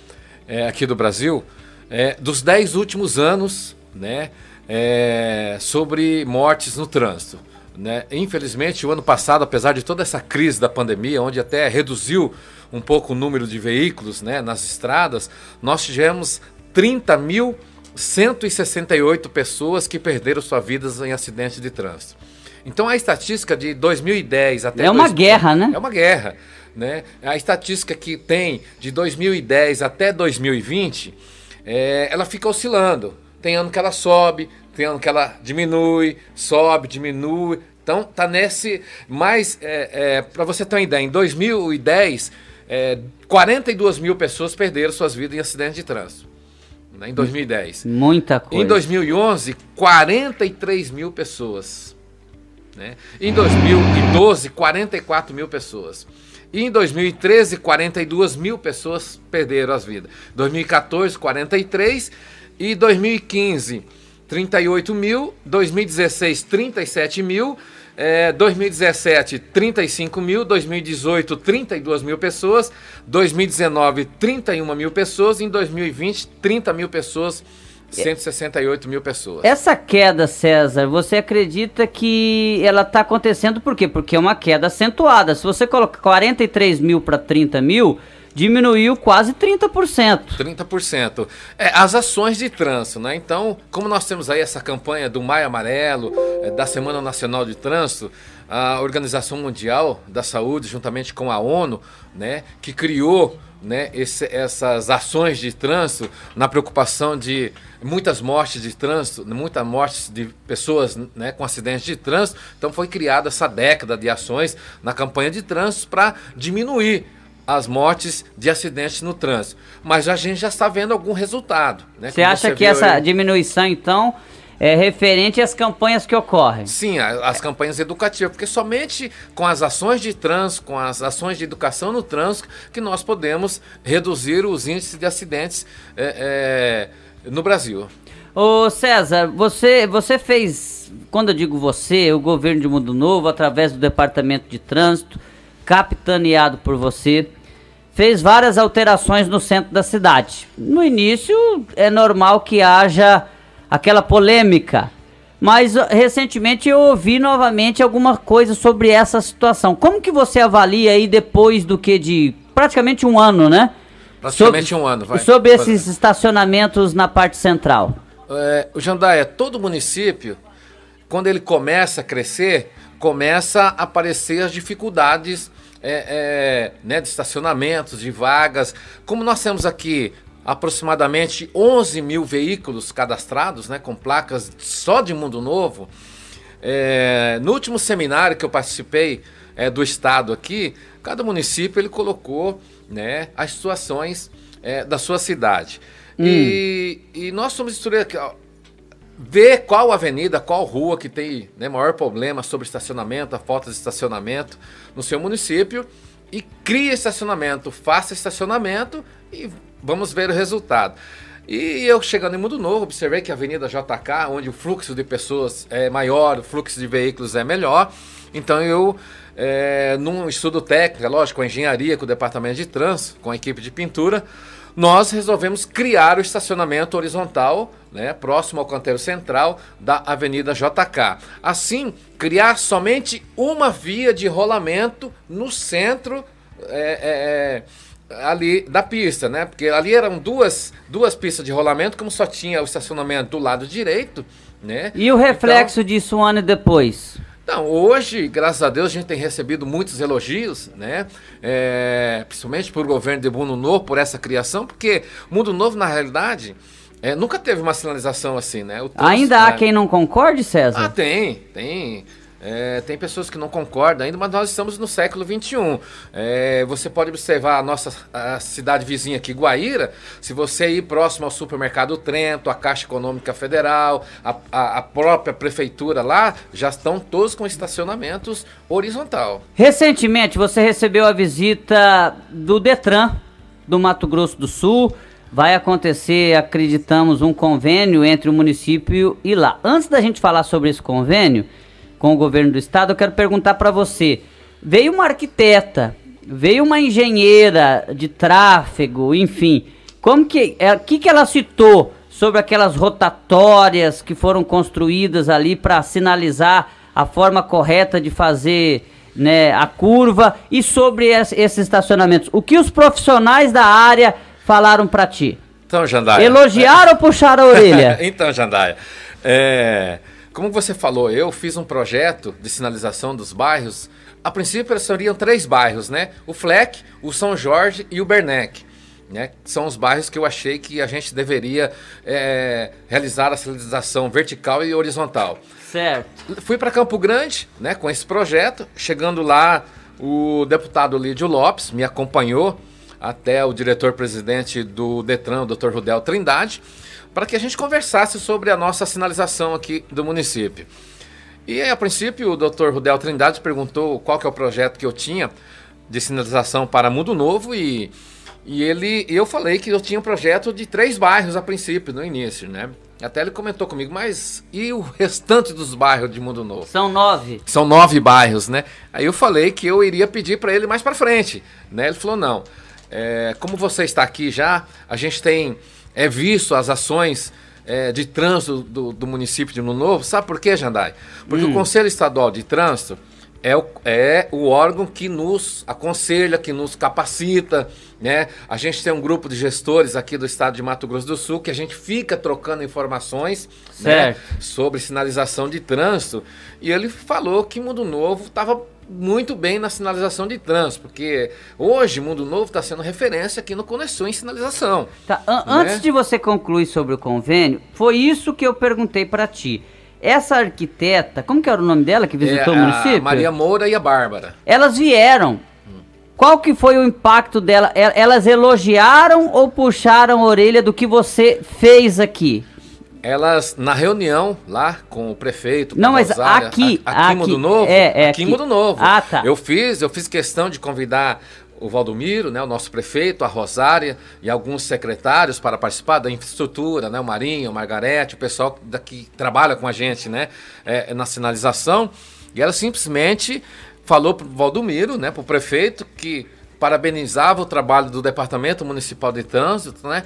é, aqui do Brasil, é, dos dez últimos anos, né, é, sobre mortes no trânsito. Né? Infelizmente, o ano passado, apesar de toda essa crise da pandemia, onde até reduziu um pouco o número de veículos né, nas estradas, nós tivemos 30.168 pessoas que perderam suas vidas em acidentes de trânsito. Então a estatística de 2010 até. É uma guerra, né? É uma guerra. Né? A estatística que tem de 2010 até 2020, é, ela fica oscilando. Tem ano que ela sobe, tem ano que ela diminui, sobe, diminui. Então tá nesse. Mais, é, é, para você ter uma ideia, em 2010, é, 42 mil pessoas perderam suas vidas em acidentes de trânsito. Né, em 2010. Muita coisa. Em 2011, 43 mil pessoas. Né? Em 2012, 44 mil pessoas. E em 2013, 42 mil pessoas perderam as vidas. 2014, 43. E 2015, 38 mil. 2016, 37 mil. É, 2017, 35 mil. 2018, 32 mil pessoas. 2019, 31 mil pessoas. Em 2020, 30 mil pessoas. 168 mil pessoas. Essa queda, César, você acredita que ela está acontecendo por quê? Porque é uma queda acentuada. Se você coloca 43 mil para 30 mil, diminuiu quase 30%. 30%. É, as ações de trânsito, né? Então, como nós temos aí essa campanha do Maio Amarelo, é, da Semana Nacional de Trânsito, a Organização Mundial da Saúde, juntamente com a ONU, né, que criou né, esse, essas ações de trânsito na preocupação de muitas mortes de trânsito, muitas mortes de pessoas né, com acidentes de trânsito. Então foi criada essa década de ações na campanha de trânsito para diminuir as mortes de acidentes no trânsito. Mas a gente já está vendo algum resultado. Né, você acha que essa aí... diminuição, então, é referente às campanhas que ocorrem. Sim, as campanhas educativas, porque somente com as ações de trânsito, com as ações de educação no trânsito, que nós podemos reduzir os índices de acidentes é, é, no Brasil. Ô César, você, você fez, quando eu digo você, o governo de Mundo Novo, através do Departamento de Trânsito, capitaneado por você, fez várias alterações no centro da cidade. No início, é normal que haja aquela polêmica. Mas recentemente eu ouvi novamente alguma coisa sobre essa situação. Como que você avalia aí depois do que de praticamente um ano, né? Praticamente sobre, um ano, vai. Sobre esses estacionamentos na parte central. É, o Jandaia, todo município, quando ele começa a crescer, começa a aparecer as dificuldades é, é, né, de estacionamentos, de vagas. Como nós temos aqui aproximadamente 11 mil veículos cadastrados, né, com placas só de Mundo Novo. É, no último seminário que eu participei é, do estado aqui, cada município ele colocou né, as situações é, da sua cidade. Hum. E, e, nós somos ó, ver qual avenida, qual rua que tem né, maior problema sobre estacionamento, a falta de estacionamento no seu município e cria estacionamento, faça estacionamento e Vamos ver o resultado. E eu chegando em Mundo Novo, observei que a Avenida JK, onde o fluxo de pessoas é maior, o fluxo de veículos é melhor. Então eu, é, num estudo técnico, lógico, com a engenharia, com o departamento de trânsito, com a equipe de pintura, nós resolvemos criar o estacionamento horizontal, né, próximo ao canteiro central da Avenida JK. Assim, criar somente uma via de rolamento no centro. É, é, ali da pista, né? Porque ali eram duas, duas pistas de rolamento, como só tinha o estacionamento do lado direito, né? E o reflexo então, disso um ano depois? Então, hoje, graças a Deus, a gente tem recebido muitos elogios, né? É, principalmente por o governo de Mundo Novo, por essa criação, porque Mundo Novo, na realidade, é, nunca teve uma sinalização assim, né? Ainda há né? quem não concorde, César? Ah, tem, tem. É, tem pessoas que não concordam ainda, mas nós estamos no século XXI. É, você pode observar a nossa a cidade vizinha aqui, Guaíra. Se você ir próximo ao supermercado Trento, a Caixa Econômica Federal, a, a, a própria prefeitura lá, já estão todos com estacionamentos horizontal. Recentemente você recebeu a visita do Detran do Mato Grosso do Sul. Vai acontecer, acreditamos, um convênio entre o município e lá. Antes da gente falar sobre esse convênio, com o governo do estado, eu quero perguntar para você. Veio uma arquiteta, veio uma engenheira de tráfego, enfim. Como que, é, que que ela citou sobre aquelas rotatórias que foram construídas ali para sinalizar a forma correta de fazer né, a curva e sobre esses estacionamentos? O que os profissionais da área falaram para ti? Então, Jandaia. Elogiaram ou puxaram a orelha? então, Jandaia. É, como você falou, eu fiz um projeto de sinalização dos bairros. A princípio seriam três bairros, né? O Fleck, o São Jorge e o Bernec. né? São os bairros que eu achei que a gente deveria é, realizar a sinalização vertical e horizontal. Certo. Fui para Campo Grande, né, com esse projeto. Chegando lá, o deputado Lídio Lopes me acompanhou até o diretor-presidente do Detran, o Dr. Rudel Trindade, para que a gente conversasse sobre a nossa sinalização aqui do município. E a princípio o Dr. Rudel Trindade perguntou qual que é o projeto que eu tinha de sinalização para Mundo Novo e, e ele eu falei que eu tinha um projeto de três bairros a princípio, no início, né? Até ele comentou comigo, mas e o restante dos bairros de Mundo Novo? São nove. São nove bairros, né? Aí eu falei que eu iria pedir para ele mais para frente, né? Ele falou não. É, como você está aqui já, a gente tem é, visto as ações é, de trânsito do, do, município de Mundo Novo. Sabe por quê, Jandai? Porque hum. o Conselho Estadual de Trânsito é o, é o órgão que nos aconselha, que nos capacita, né? A gente tem um grupo de gestores aqui do estado de Mato Grosso do Sul que a gente fica trocando informações né, sobre sinalização de trânsito. E ele falou que Mundo Novo estava muito bem na sinalização de trânsito, porque hoje Mundo Novo está sendo referência aqui no Conexão em sinalização. Tá, an né? Antes de você concluir sobre o convênio, foi isso que eu perguntei para ti. Essa arquiteta, como que era o nome dela que visitou é, o município? A Maria Moura e a Bárbara. Elas vieram. Qual que foi o impacto dela? Elas elogiaram ou puxaram a orelha do que você fez aqui? Elas, na reunião lá com o prefeito, com Não, mas Rosária, aqui, a, aqui, aqui Novo, é, é aqui, aqui Novo. Ah, tá. Eu fiz, eu fiz questão de convidar o Valdomiro, né, o nosso prefeito, a Rosária e alguns secretários para participar da infraestrutura, né, o Marinho, o Margarete, o pessoal que trabalha com a gente, né, é, na sinalização. E ela simplesmente falou para o Valdomiro, né, para o prefeito, que parabenizava o trabalho do Departamento Municipal de Trânsito, né,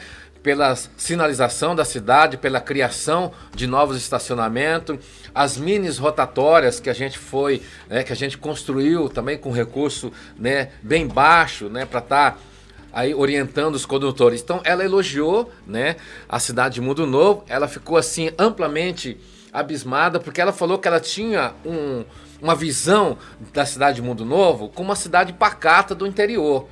pela sinalização da cidade, pela criação de novos estacionamentos, as minis rotatórias que a gente foi, né, que a gente construiu também com recurso né, bem baixo, né, para estar tá aí orientando os condutores. Então ela elogiou, né, a cidade de Mundo Novo. Ela ficou assim amplamente abismada porque ela falou que ela tinha um, uma visão da cidade de Mundo Novo como uma cidade pacata do interior,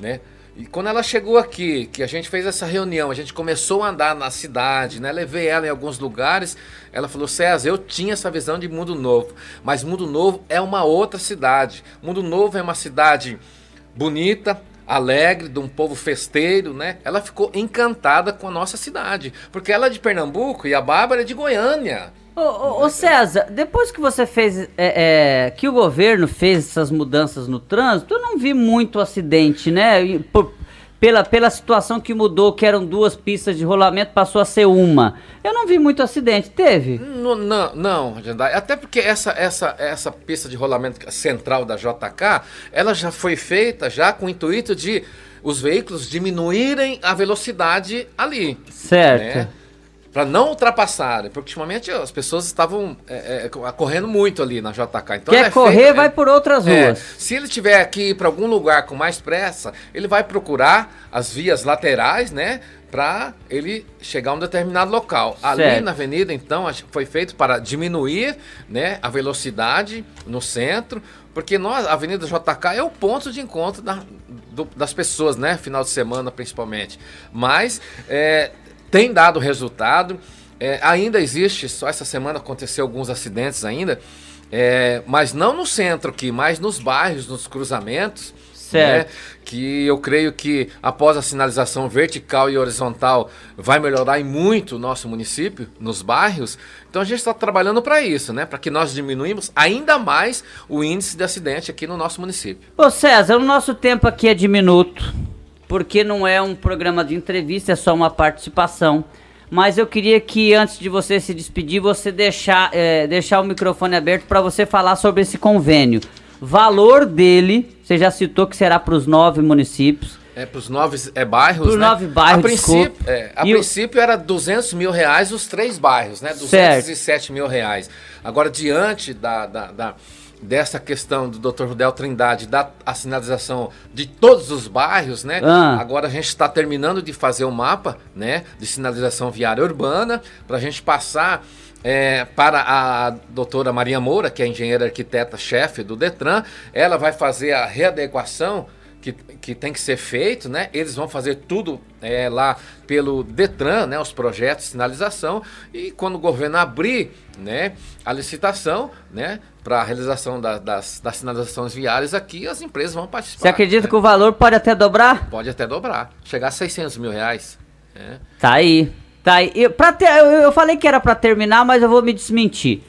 né? E quando ela chegou aqui, que a gente fez essa reunião, a gente começou a andar na cidade, né? Levei ela em alguns lugares. Ela falou: César, eu tinha essa visão de Mundo Novo, mas Mundo Novo é uma outra cidade. Mundo Novo é uma cidade bonita, alegre, de um povo festeiro, né? Ela ficou encantada com a nossa cidade, porque ela é de Pernambuco e a Bárbara é de Goiânia. Ô, ô, ô, César, depois que você fez, é, é, que o governo fez essas mudanças no trânsito, eu não vi muito acidente, né? Por, pela, pela situação que mudou, que eram duas pistas de rolamento, passou a ser uma. Eu não vi muito acidente, teve? Não, não, não até porque essa, essa, essa pista de rolamento central da JK, ela já foi feita já com o intuito de os veículos diminuírem a velocidade ali. Certo. Né? Para não ultrapassarem, porque ultimamente as pessoas estavam é, é, correndo muito ali na JK. Então Quer correr, feito, vai é, por outras é, ruas. se ele tiver aqui para algum lugar com mais pressa, ele vai procurar as vias laterais, né? Para ele chegar a um determinado local. Certo. Ali na avenida, então, foi feito para diminuir né, a velocidade no centro, porque nós, a Avenida JK é o ponto de encontro da, do, das pessoas, né? Final de semana, principalmente. Mas é, tem dado resultado. É, ainda existe, só essa semana aconteceu alguns acidentes ainda, é, mas não no centro aqui, mas nos bairros, nos cruzamentos. Certo. Né, que eu creio que após a sinalização vertical e horizontal vai melhorar muito o nosso município, nos bairros. Então a gente está trabalhando para isso, né? Para que nós diminuímos ainda mais o índice de acidente aqui no nosso município. Ô César, o nosso tempo aqui é diminuto porque não é um programa de entrevista, é só uma participação. Mas eu queria que antes de você se despedir, você deixar, é, deixar o microfone aberto para você falar sobre esse convênio. Valor dele, você já citou que será para os nove municípios. É, para os nove é, bairros, Para os né? nove bairros, A princípio, é, a princípio era 200 mil reais os três bairros, né? 207 certo. mil reais. Agora, diante da, da, da dessa questão do Dr. Rudel Trindade da a sinalização de todos os bairros, né? Ah. Agora a gente está terminando de fazer o um mapa, né, de sinalização viária urbana para a gente passar é, para a doutora Maria Moura, que é engenheira arquiteta chefe do Detran, ela vai fazer a readequação que, que tem que ser feito, né? Eles vão fazer tudo é, lá pelo Detran, né? Os projetos de sinalização e quando o governo abrir, né? A licitação, né? Para a realização da, das, das sinalizações viárias aqui, as empresas vão participar. Você acredita né? que o valor pode até dobrar? Pode até dobrar, chegar a 600 mil reais. né? Tá aí. Tá aí. Eu, ter, eu, eu falei que era pra terminar, mas eu vou me desmentir.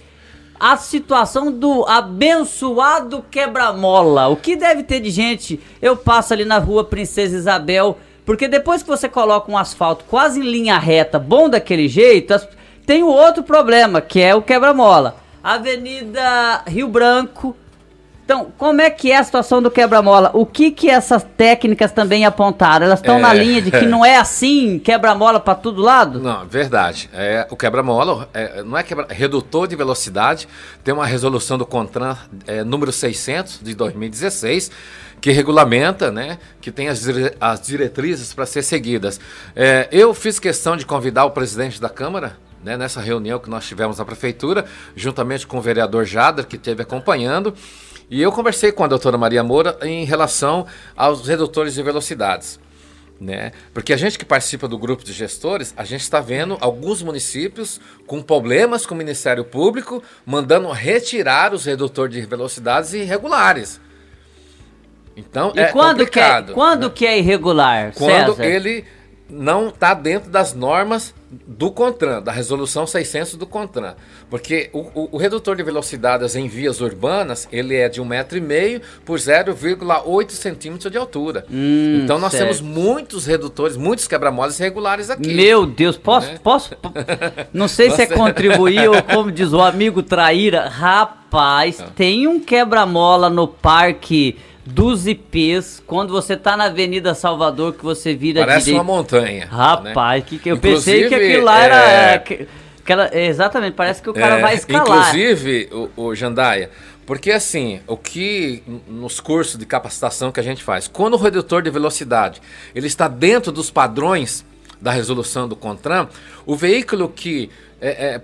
A situação do abençoado quebra-mola. O que deve ter de gente? Eu passo ali na rua Princesa Isabel. Porque depois que você coloca um asfalto quase em linha reta, bom daquele jeito, tem o outro problema, que é o quebra-mola. Avenida Rio Branco. Então, como é que é a situação do quebra-mola? O que que essas técnicas também apontaram? Elas estão na É. linha de que não é assim, quebra-mola para todo lado? Não, verdade. É, o quebra-mola é, não é quebra, redutor de velocidade. Tem uma resolução do CONTRAN é, número 600 de 2016 que regulamenta, né, que tem as, dire- as diretrizes para ser seguidas. É, eu fiz questão de convidar o presidente da Câmara né, nessa reunião que nós tivemos na prefeitura, juntamente com o vereador Jader, que esteve acompanhando. E eu conversei com a doutora Maria Moura em relação aos redutores de velocidades né? Porque a gente que participa do grupo de gestores, a gente está vendo alguns municípios com problemas com o Ministério Público, mandando retirar os redutores de velocidades irregulares. Então E é quando, que é, complicado. quando que é irregular, Quando César? ele não está dentro das normas do CONTRAN, da resolução 600 do CONTRAN. Porque o, o- o redutor de velocidades em vias urbanas, ele é de 1,5m por 0,8 centímetros de altura. Hum, então nós certo. temos muitos redutores, muitos quebra-molas regulares aqui. Meu Deus, posso, posso, po- não sei se é contribuir ou como diz o amigo traíra, rapaz, Ah. tem um quebra-mola no parque dos IPs, quando você tá na Avenida Salvador, que você vira Parece direita. uma montanha. Rapaz, né? que, que eu pensei que Inclusive, aquilo lá era... é, que- aquela- exatamente, parece que o cara É, vai escalar. Inclusive, o, o Jandaia, porque assim, o que nos cursos de capacitação que a gente faz, quando o redutor de velocidade ele está dentro dos padrões da resolução do CONTRAN, o veículo que é, é,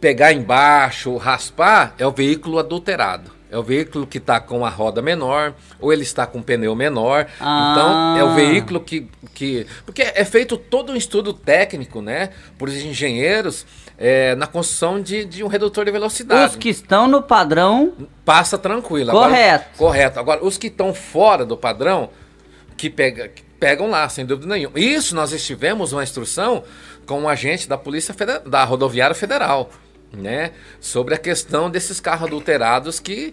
pegar embaixo, raspar, é o veículo adulterado. É o veículo que está com a roda menor, ou ele está com um pneu menor. Então, é o Ah. veículo que, que. Porque é feito todo um estudo técnico, né? Por engenheiros é, na construção de, de um redutor de velocidade. Os que estão no padrão... Passa tranquilo. Correto. Agora, correto. Agora, os que estão fora do padrão, que, pega, que pegam lá, sem dúvida nenhuma. Isso nós estivemos uma instrução com um agente da Polícia Federal, da Rodoviária Federal, né? Sobre a questão desses carros adulterados que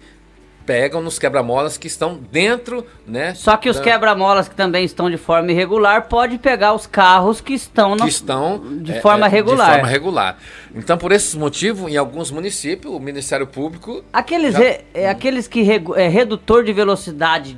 pegam nos quebra-molas que estão dentro, né? Só que os da- quebra-molas que também estão de forma irregular pode pegar os carros que estão, que no- estão de é, forma é, regular. De forma regular. Então, por esses motivos, em alguns municípios, o Ministério Público Aqueles, Já- re- é, aqueles que regu- é, redutor de velocidade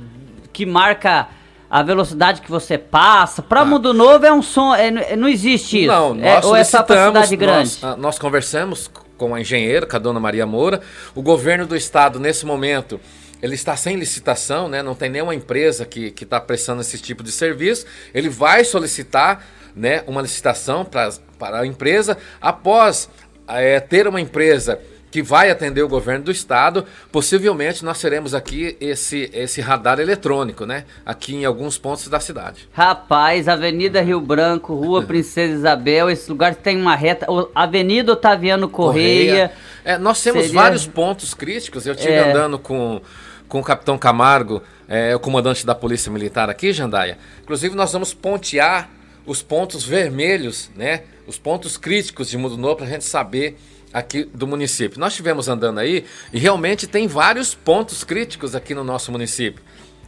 que marca a velocidade que você passa, para Mundo Novo é um som, é, não existe isso. Ah. Não, é, nós ou é só cidade grande. Nós, ah, nós conversamos com a engenheira, com a dona Maria Moura. O governo do estado, nesse momento, ele está sem licitação, né? Não tem nenhuma empresa que está prestando esse tipo de serviço. Ele vai solicitar né, uma licitação para a empresa. Após eh, ter uma empresa que vai atender o governo do estado, possivelmente nós teremos aqui esse, esse radar eletrônico, né? Aqui em alguns pontos da cidade. Rapaz, Avenida Rio Branco, Rua Princesa Isabel, esse lugar tem uma reta. Avenida Otaviano Correia. É, nós temos Seria- vários pontos críticos. Eu estive É. andando com, com o capitão Camargo, é, o comandante da Polícia Militar aqui, Jandaia. Inclusive, nós vamos pontear os pontos vermelhos, né? Os pontos críticos de Mundo Novo para a gente saber aqui do município. Nós estivemos andando aí e realmente tem vários pontos críticos aqui no nosso município.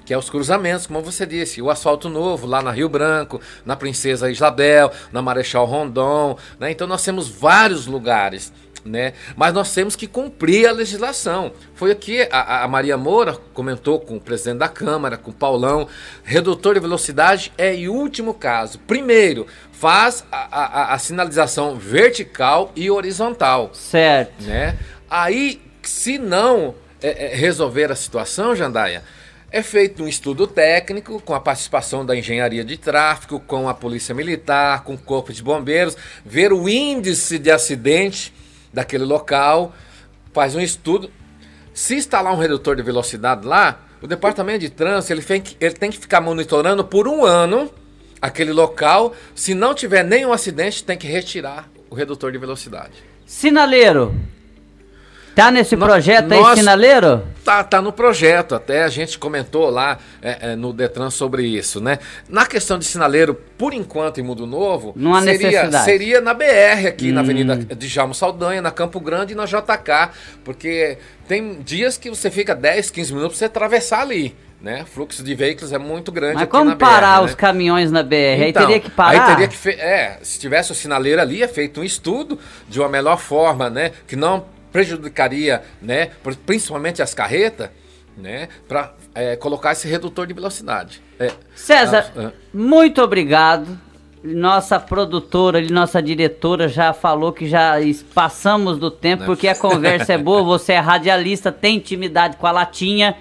Que é os cruzamentos, como você disse, o asfalto novo lá na Rio Branco, na Princesa Isabel, na Marechal Rondon, né? Então nós temos vários lugares, né? Mas nós temos que cumprir a legislação. Foi aqui a, a Maria Moura comentou com o presidente da Câmara, com o Paulão, redutor de velocidade é em último caso. Primeiro, faz a, a- a sinalização vertical e horizontal Certo. né? Aí, se não é, é, resolver a situação, Jandaia, é feito um estudo técnico com a participação da engenharia de tráfego, com a polícia militar, com o corpo de bombeiros, ver o índice de acidente daquele local, faz um estudo. Se instalar um redutor de velocidade lá, O departamento de trânsito ele tem, que, ele tem que ficar monitorando por um ano aquele local. Se não tiver nenhum acidente, tem que retirar o redutor de velocidade. Sinaleiro. Tá nesse projeto aí, nós- sinaleiro? Tá, tá no projeto, até a gente comentou lá é, é, no Detran sobre isso, né? Na questão de sinaleiro, por enquanto em Mundo Novo, Não há seria, necessidade. seria na BR aqui, na Hum. Avenida de Jalmo Saldanha, na Campo Grande e na JK, porque tem dias que você fica 10, 15 minutos pra você atravessar ali, né? O fluxo de veículos é muito grande Mas como parar BR, os né? caminhões na BR? aí Então, teria que parar? Aí teria que é, se tivesse o sinaleiro ali, é feito um estudo de uma melhor forma, né, que não prejudicaria, né, principalmente as carretas, né, para colocar esse redutor de velocidade. É, César, ah, ah. muito obrigado. Nossa produtora, nossa diretora já falou que já passamos do tempo, Né? porque a conversa é boa, você é radialista, tem intimidade com a latinha.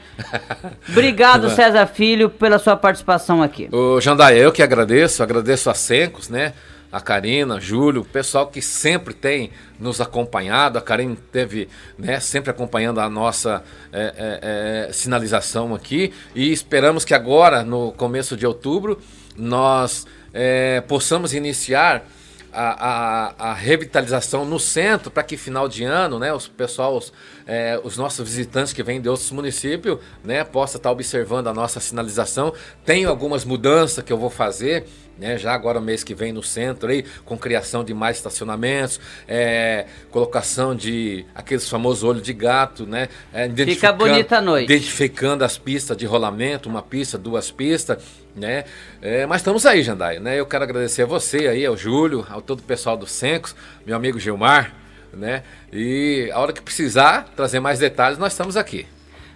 Obrigado. César Filho, pela sua participação aqui. Ô, Jandaia, eu que agradeço, agradeço a Sencos, né? A Karina, Júlio, o pessoal que sempre tem nos acompanhado. A Karine teve, né, sempre acompanhando a nossa é, é, é, sinalização aqui. E esperamos que agora, no começo de outubro, nós é, possamos iniciar a, a, a revitalização no centro para que final de ano, né, os pessoal, os, é, os nossos visitantes que vêm de outros municípios, né, possa estar observando a nossa sinalização. Tenho algumas mudanças que eu vou fazer, né, já agora mês que vem no centro aí, com criação de mais estacionamentos, é, colocação de aqueles famosos olhos de gato, né, é, identificando- bonita a noite. identificando as pistas de rolamento, uma pista, duas pistas, né? É, mas estamos aí, Jandai, né? Eu quero agradecer a você aí, ao Júlio, ao todo o pessoal do Sencos, meu amigo Gilmar, né? E a hora que precisar trazer mais detalhes, nós estamos aqui.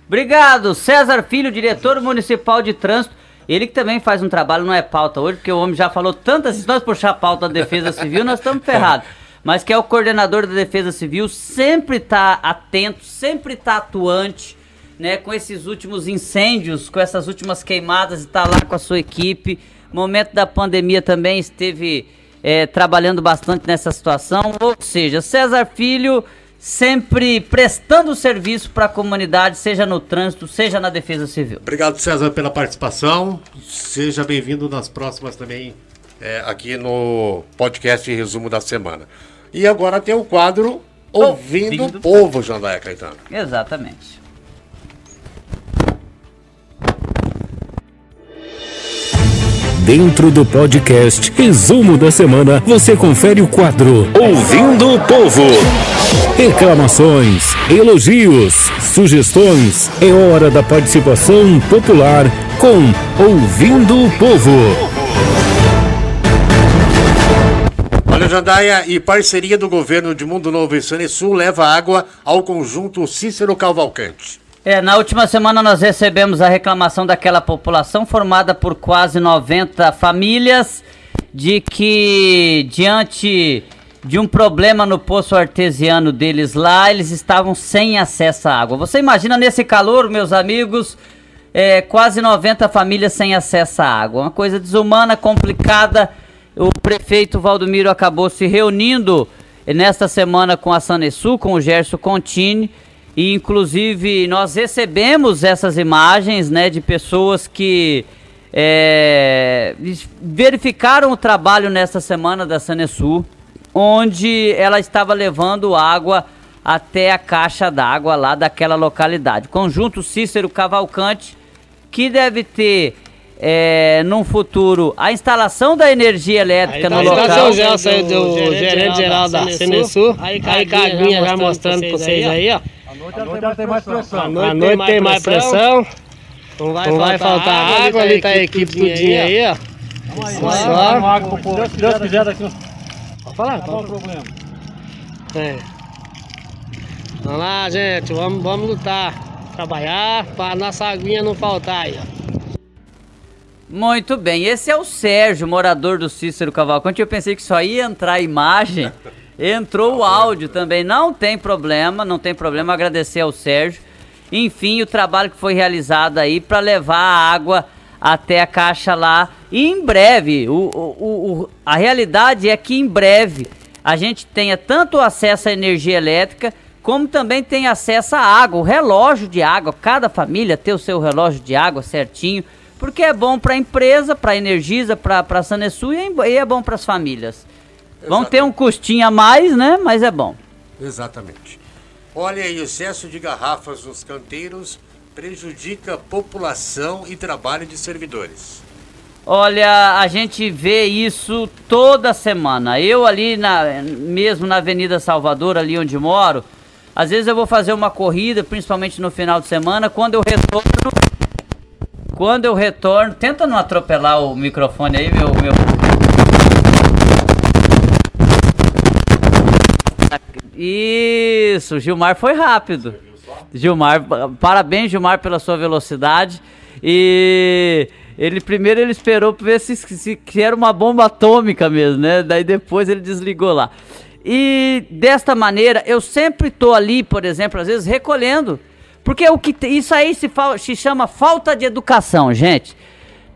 Obrigado, César Filho, diretor municipal de trânsito. Ele que também faz um trabalho, não é pauta hoje, porque o homem já falou tantas. Se nós puxar a pauta da Defesa Civil, nós estamos ferrados. Mas que é o coordenador da Defesa Civil, sempre está atento, sempre está atuante, né? Com esses últimos incêndios, com essas últimas queimadas, está lá com a sua equipe. Momento da pandemia também esteve é, trabalhando bastante nessa situação. Ou seja, César Filho sempre prestando serviço para a comunidade, seja no trânsito, seja na defesa civil. Obrigado, César, pela participação. Seja bem-vindo nas próximas também, é, aqui no podcast Resumo da Semana. E agora tem o quadro Ouvindo, Ouvindo o Povo, Jandaia Caetano. Exatamente. Dentro do podcast Resumo da Semana, você confere o quadro Ouvindo o Povo. Reclamações, elogios, sugestões. É hora da participação popular com Ouvindo o Povo. Olha, Jandaia, e parceria do governo de Mundo Novo e Sanesul leva água ao conjunto Cícero Cavalcante. É, na última semana nós recebemos a reclamação daquela população formada por quase 90 famílias de que diante de um problema no poço artesiano deles lá, eles estavam sem acesso à água. Você imagina nesse calor, meus amigos, é, quase 90 famílias sem acesso à água. Uma coisa desumana, complicada. O prefeito Valdomiro acabou se reunindo nesta semana com a Sanesul, com o Gerson Contini, e inclusive nós recebemos essas imagens né, de pessoas que é, verificaram o trabalho nesta semana da Sanesul, onde ela estava levando água até a caixa d'água lá daquela localidade. Conjunto Cícero Cavalcante, que deve ter é, num futuro a instalação da energia elétrica no Aí local. tá o Gelson aí do gerente geral da Senesul. Aí Caguinha já mostrando pra vocês aí, ó. À noite tem mais pressão. À noite tem mais pressão. Não vai, faltar água, ali tá a equipe tudinha aí, ó. Vamos Só. água pro povo. Se Deus quiser, daqui uns. Pode falar, Qual o pode. problema? É. Vamos lá, gente, vamos, vamos lutar. Trabalhar pra nossa aguinha não faltar aí, ó. Muito bem, esse é o Sérgio, morador do Cícero Cavalcante. Eu pensei que só ia entrar a imagem, entrou o áudio também. Não tem problema, não tem problema. Agradecer ao Sérgio. Enfim, o trabalho que foi realizado aí para levar a água até a caixa lá. E em breve, o, o- o- a realidade é que em breve a gente tenha tanto acesso à energia elétrica como também tem acesso à água, o relógio de água, cada família ter o seu relógio de água certinho, porque é bom para a empresa, para a Energisa, para a Sanesul é- e é bom para as famílias. Vão ter um custinho a mais, né? Mas é bom. Exatamente. Olha aí, o excesso de garrafas nos canteiros prejudica a população e trabalho de servidores. Olha, a gente vê isso toda semana. Eu ali na, mesmo na Avenida Salvador, ali onde moro, às vezes eu vou fazer uma corrida, principalmente no final de semana, quando eu retorno. Quando eu retorno. Tenta não atropelar o microfone aí, meu. meu... Isso, Gilmar foi rápido. Gilmar, parabéns, Gilmar, pela sua velocidade. E ele primeiro ele esperou pra ver se, se que era uma bomba atômica mesmo, né? Daí depois ele desligou lá. E desta maneira, eu sempre tô ali, por exemplo, às vezes recolhendo. Porque o que isso aí se, se chama falta de educação, gente.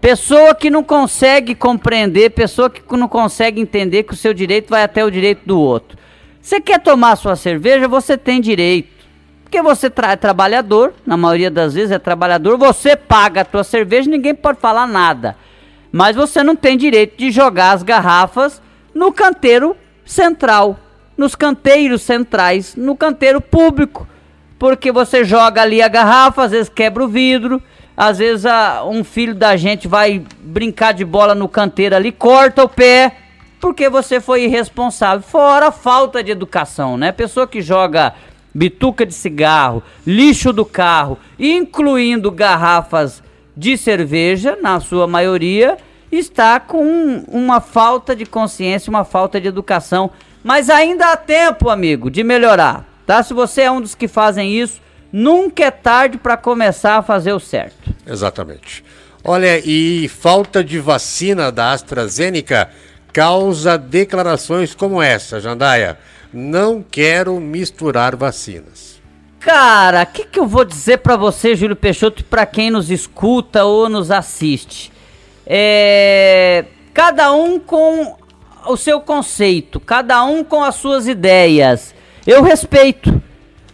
Pessoa que não consegue compreender, pessoa que não consegue entender que o seu direito vai até o direito do outro. Você quer tomar sua cerveja, você tem direito. Porque você tra- é trabalhador, na maioria das vezes é trabalhador, você paga a tua cerveja, ninguém pode falar nada. Mas você não tem direito de jogar as garrafas no canteiro central, nos canteiros centrais, no canteiro público. Porque você joga ali a garrafa, às vezes quebra o vidro, às vezes a- um filho da gente vai brincar de bola no canteiro ali, corta o pé, porque você foi irresponsável. Fora a falta de educação, né? Pessoa que joga bituca de cigarro, lixo do carro, incluindo garrafas de cerveja, na sua maioria, está com uma falta de consciência, uma falta de educação. Mas ainda há tempo, amigo, de melhorar, tá? Se você é um dos que fazem isso, nunca é tarde para começar a fazer o certo. Exatamente. Olha, e falta de vacina da AstraZeneca causa declarações como essa, Jandaia. Não quero misturar vacinas. Cara, o que, que eu vou dizer pra você, Júlio Peixoto, pra quem nos escuta ou nos assiste? É, cada um com o seu conceito, cada um com as suas ideias. Eu respeito.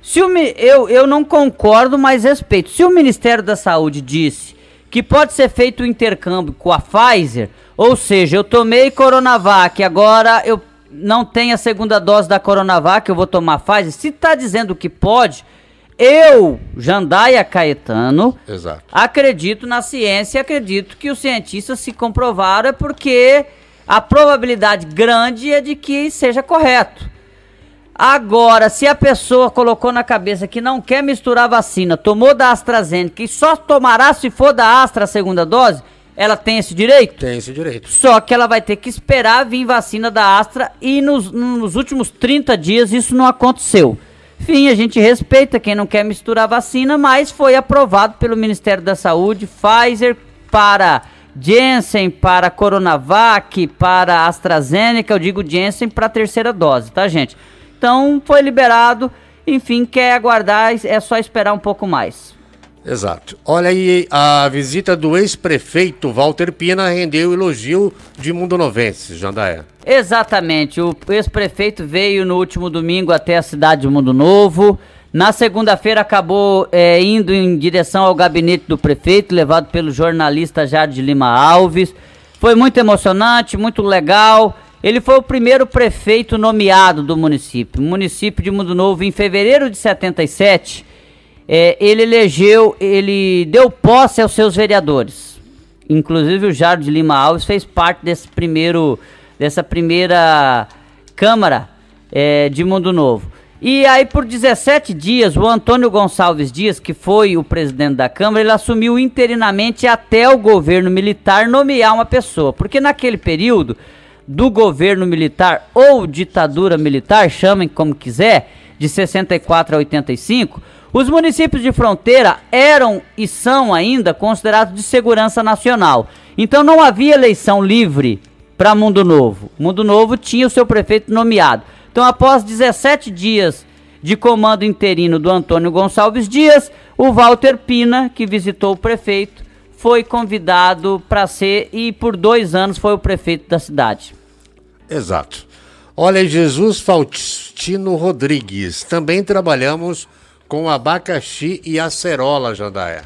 Se o, eu, eu não concordo, mas respeito. Se o Ministério da Saúde disse que pode ser feito o intercâmbio com a Pfizer, ou seja, eu tomei Coronavac, agora eu não tenho a segunda dose da Coronavac, eu vou tomar Pfizer. Se tá dizendo que pode, eu, Jandaia Caetano, Exato. acredito na ciência, acredito que os cientistas se comprovaram é porque a probabilidade grande é de que seja correto. Agora, se a pessoa colocou na cabeça que não quer misturar vacina, tomou da AstraZeneca e só tomará se for da Astra a segunda dose, ela tem esse direito? Tem esse direito. Só que ela vai ter que esperar vir vacina da Astra e nos, nos últimos 30 dias isso não aconteceu. Enfim, a gente respeita quem não quer misturar vacina, mas foi aprovado pelo Ministério da Saúde, Pfizer para Janssen, para Coronavac, para AstraZeneca, eu digo Janssen para a terceira dose, tá gente? Então foi liberado, enfim, quer aguardar, é só esperar um pouco mais. Exato. Olha aí, a visita do ex-prefeito Walter Pina rendeu elogio de Mundo Novense, Jandaia. Exatamente. O ex-prefeito veio no último domingo até a cidade de Mundo Novo. Na segunda-feira acabou é, indo em direção ao gabinete do prefeito, levado pelo jornalista Jardim Lima Alves. Foi muito emocionante, muito legal. Ele foi o primeiro prefeito nomeado do município. O município de Mundo Novo, em fevereiro de 77, é, ele elegeu, ele deu posse aos seus vereadores. Inclusive o Jardim de Lima Alves fez parte desse primeiro, dessa primeira Câmara é, de Mundo Novo. E aí por 17 dias, o Antônio Gonçalves Dias, que foi o presidente da Câmara, ele assumiu interinamente até o governo militar nomear uma pessoa. Porque naquele período do governo militar ou ditadura militar, chamem como quiser, de 64 a 85, os municípios de fronteira eram e são ainda considerados de segurança nacional. Então não havia eleição livre para Mundo Novo. Mundo Novo tinha o seu prefeito nomeado. Então, após 17 dias de comando interino do Antônio Gonçalves Dias, o Walter Pina, que visitou o prefeito, foi convidado para ser e por dois anos foi o prefeito da cidade. Exato. Olha, Jesus Faustino Rodrigues. Também trabalhamos com abacaxi e acerola, Jandaia.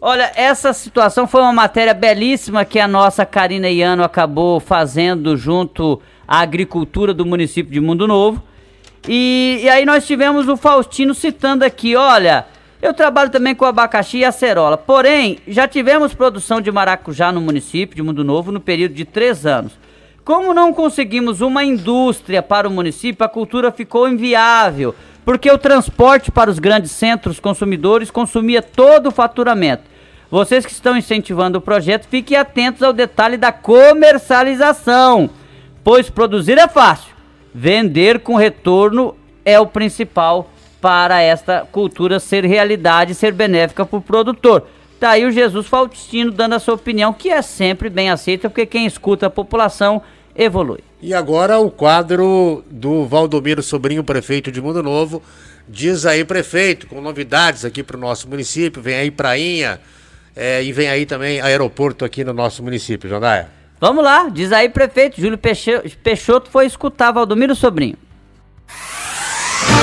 Olha, essa situação foi uma matéria belíssima que a nossa Karina Iano acabou fazendo junto à agricultura do município de Mundo Novo. E, e aí nós tivemos o Faustino citando aqui, olha, eu trabalho também com abacaxi e acerola, porém, já tivemos produção de maracujá no município de Mundo Novo no período de três anos. Como não conseguimos uma indústria para o município, a cultura ficou inviável, porque o transporte para os grandes centros consumidores consumia todo o faturamento. Vocês que estão incentivando o projeto, fiquem atentos ao detalhe da comercialização, pois produzir é fácil, vender com retorno é o principal para esta cultura ser realidade ser benéfica para o produtor. Tá aí o Jesus Faustino dando a sua opinião, que é sempre bem aceita, porque quem escuta a população evolui. E agora o quadro do Valdomiro Sobrinho, prefeito de Mundo Novo. Diz aí, prefeito, com novidades aqui para o nosso município. Vem aí Prainha é, e vem aí também aeroporto aqui no nosso município, Jandaia. Vamos lá, diz aí, prefeito. Júlio Peixoto foi escutar Valdomiro Sobrinho.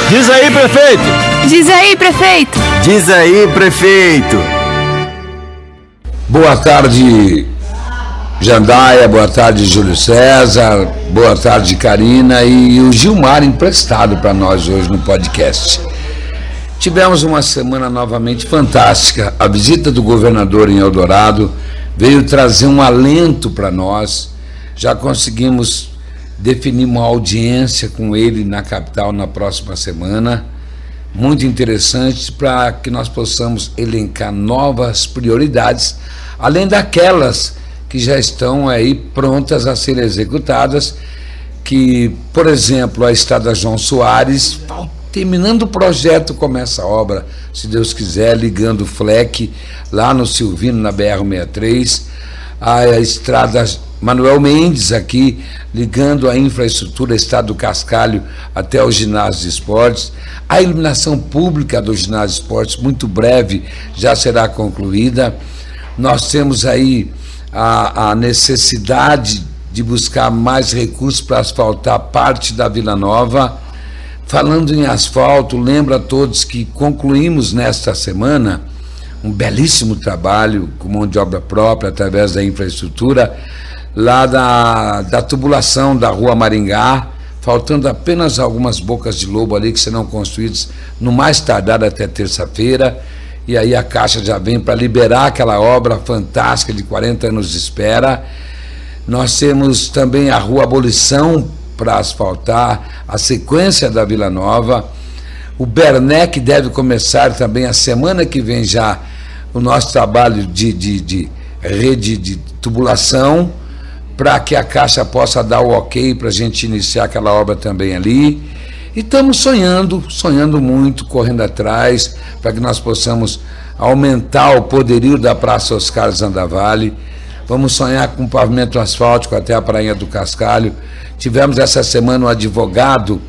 Diz aí, prefeito! Diz aí, prefeito! Diz aí, prefeito! Boa tarde, Jandaia, boa tarde, Júlio César, boa tarde, Karina e o Gilmar emprestado para nós hoje no podcast. Tivemos uma semana novamente fantástica. A visita do governador em Eldorado veio trazer um alento para nós. Já conseguimos definir uma audiência com ele na capital na próxima semana. Muito interessante para que nós possamos elencar novas prioridades, além daquelas que já estão aí prontas a serem executadas, que, por exemplo, a estrada João Soares, terminando o projeto, começa a obra, se Deus quiser, ligando o FLEC lá no Silvino, na BR-63, a estrada Manuel Mendes aqui, ligando a infraestrutura Estado Cascalho até o ginásio de esportes. A iluminação pública do ginásio de esportes, muito breve, já será concluída. Nós temos aí a, a necessidade de buscar mais recursos para asfaltar parte da Vila Nova. Falando em asfalto, lembro a todos que concluímos nesta semana um belíssimo trabalho com mão de obra própria através da infraestrutura lá da, da tubulação da Rua Maringá, faltando apenas algumas bocas de lobo ali que serão construídas no mais tardar até terça-feira. E aí a Caixa já vem para liberar aquela obra fantástica de 40 anos de espera. Nós temos também a Rua Abolição para asfaltar, a sequência da Vila Nova. O Bernec deve começar também a semana que vem já o nosso trabalho de, de, de rede de tubulação para que a Caixa possa dar o ok para a gente iniciar aquela obra também ali. E estamos sonhando, sonhando muito, correndo atrás, para que nós possamos aumentar o poderio da Praça Oscar Zandavalli. Vamos sonhar com pavimento asfáltico até a Prainha do Cascalho. Tivemos essa semana um advogado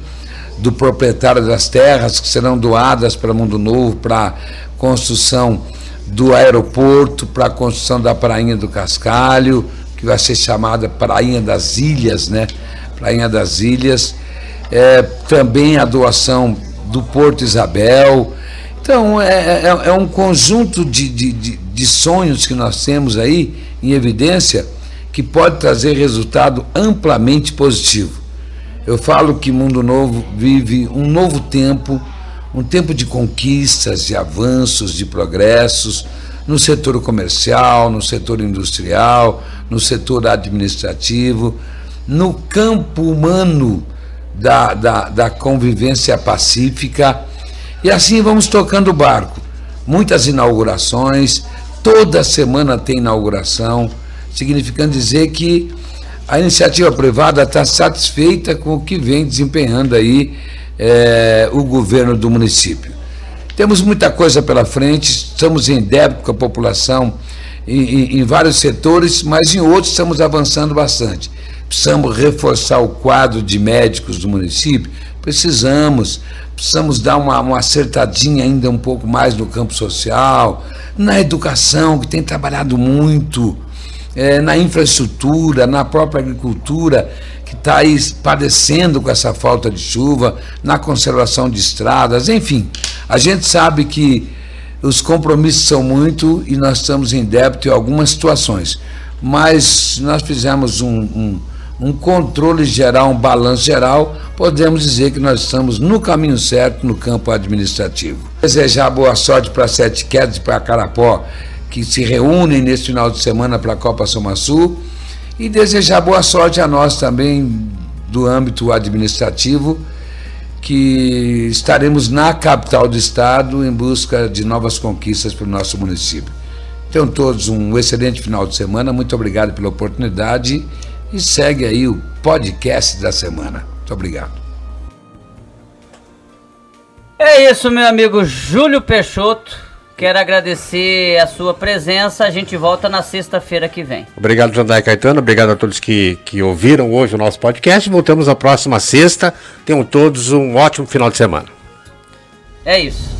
do proprietário das terras que serão doadas para Mundo Novo, para construção do aeroporto, para a construção da Prainha do Cascalho que vai ser chamada Prainha das Ilhas, né? Prainha das Ilhas. É, também a doação do Porto Isabel. Então, é, é, é um conjunto de, de, de, de sonhos que nós temos aí em evidência que pode trazer resultado amplamente positivo. Eu falo que Mundo Novo vive um novo tempo, um tempo de conquistas, de avanços, de progressos, no setor comercial, no setor industrial, no setor administrativo, no campo humano da, da, da convivência pacífica. E assim vamos tocando o barco. Muitas inaugurações, toda semana tem inauguração, significando dizer que a iniciativa privada está satisfeita com o que vem desempenhando aí é, o governo do município. Temos muita coisa pela frente, estamos em débito com a população em, em, em vários setores, mas em outros estamos avançando bastante. Precisamos reforçar o quadro de médicos do município? Precisamos. Precisamos dar uma, uma acertadinha ainda um pouco mais no campo social, na educação, que tem trabalhado muito, é, na infraestrutura, na própria agricultura, que está aí padecendo com essa falta de chuva, na conservação de estradas, enfim. A gente sabe que os compromissos são muito e nós estamos em débito em algumas situações. Mas nós fizemos um, um, um controle geral, um balanço geral, podemos dizer que nós estamos no caminho certo no campo administrativo. Desejar boa sorte para Sete Quedas e para Carapó, que se reúnem neste final de semana para a Copa Somaçu, e desejar boa sorte a nós também do âmbito administrativo que estaremos na capital do estado em busca de novas conquistas para o nosso município. Tenham todos um excelente final de semana, muito obrigado pela oportunidade e segue aí o podcast da semana. Muito obrigado. É isso, meu amigo Júlio Peixoto. Quero agradecer a sua presença. A gente volta na sexta-feira que vem. Obrigado, Jandai Caetano. Obrigado a todos que, que ouviram hoje o nosso podcast. Voltamos na próxima sexta. Tenham todos um ótimo final de semana. É isso.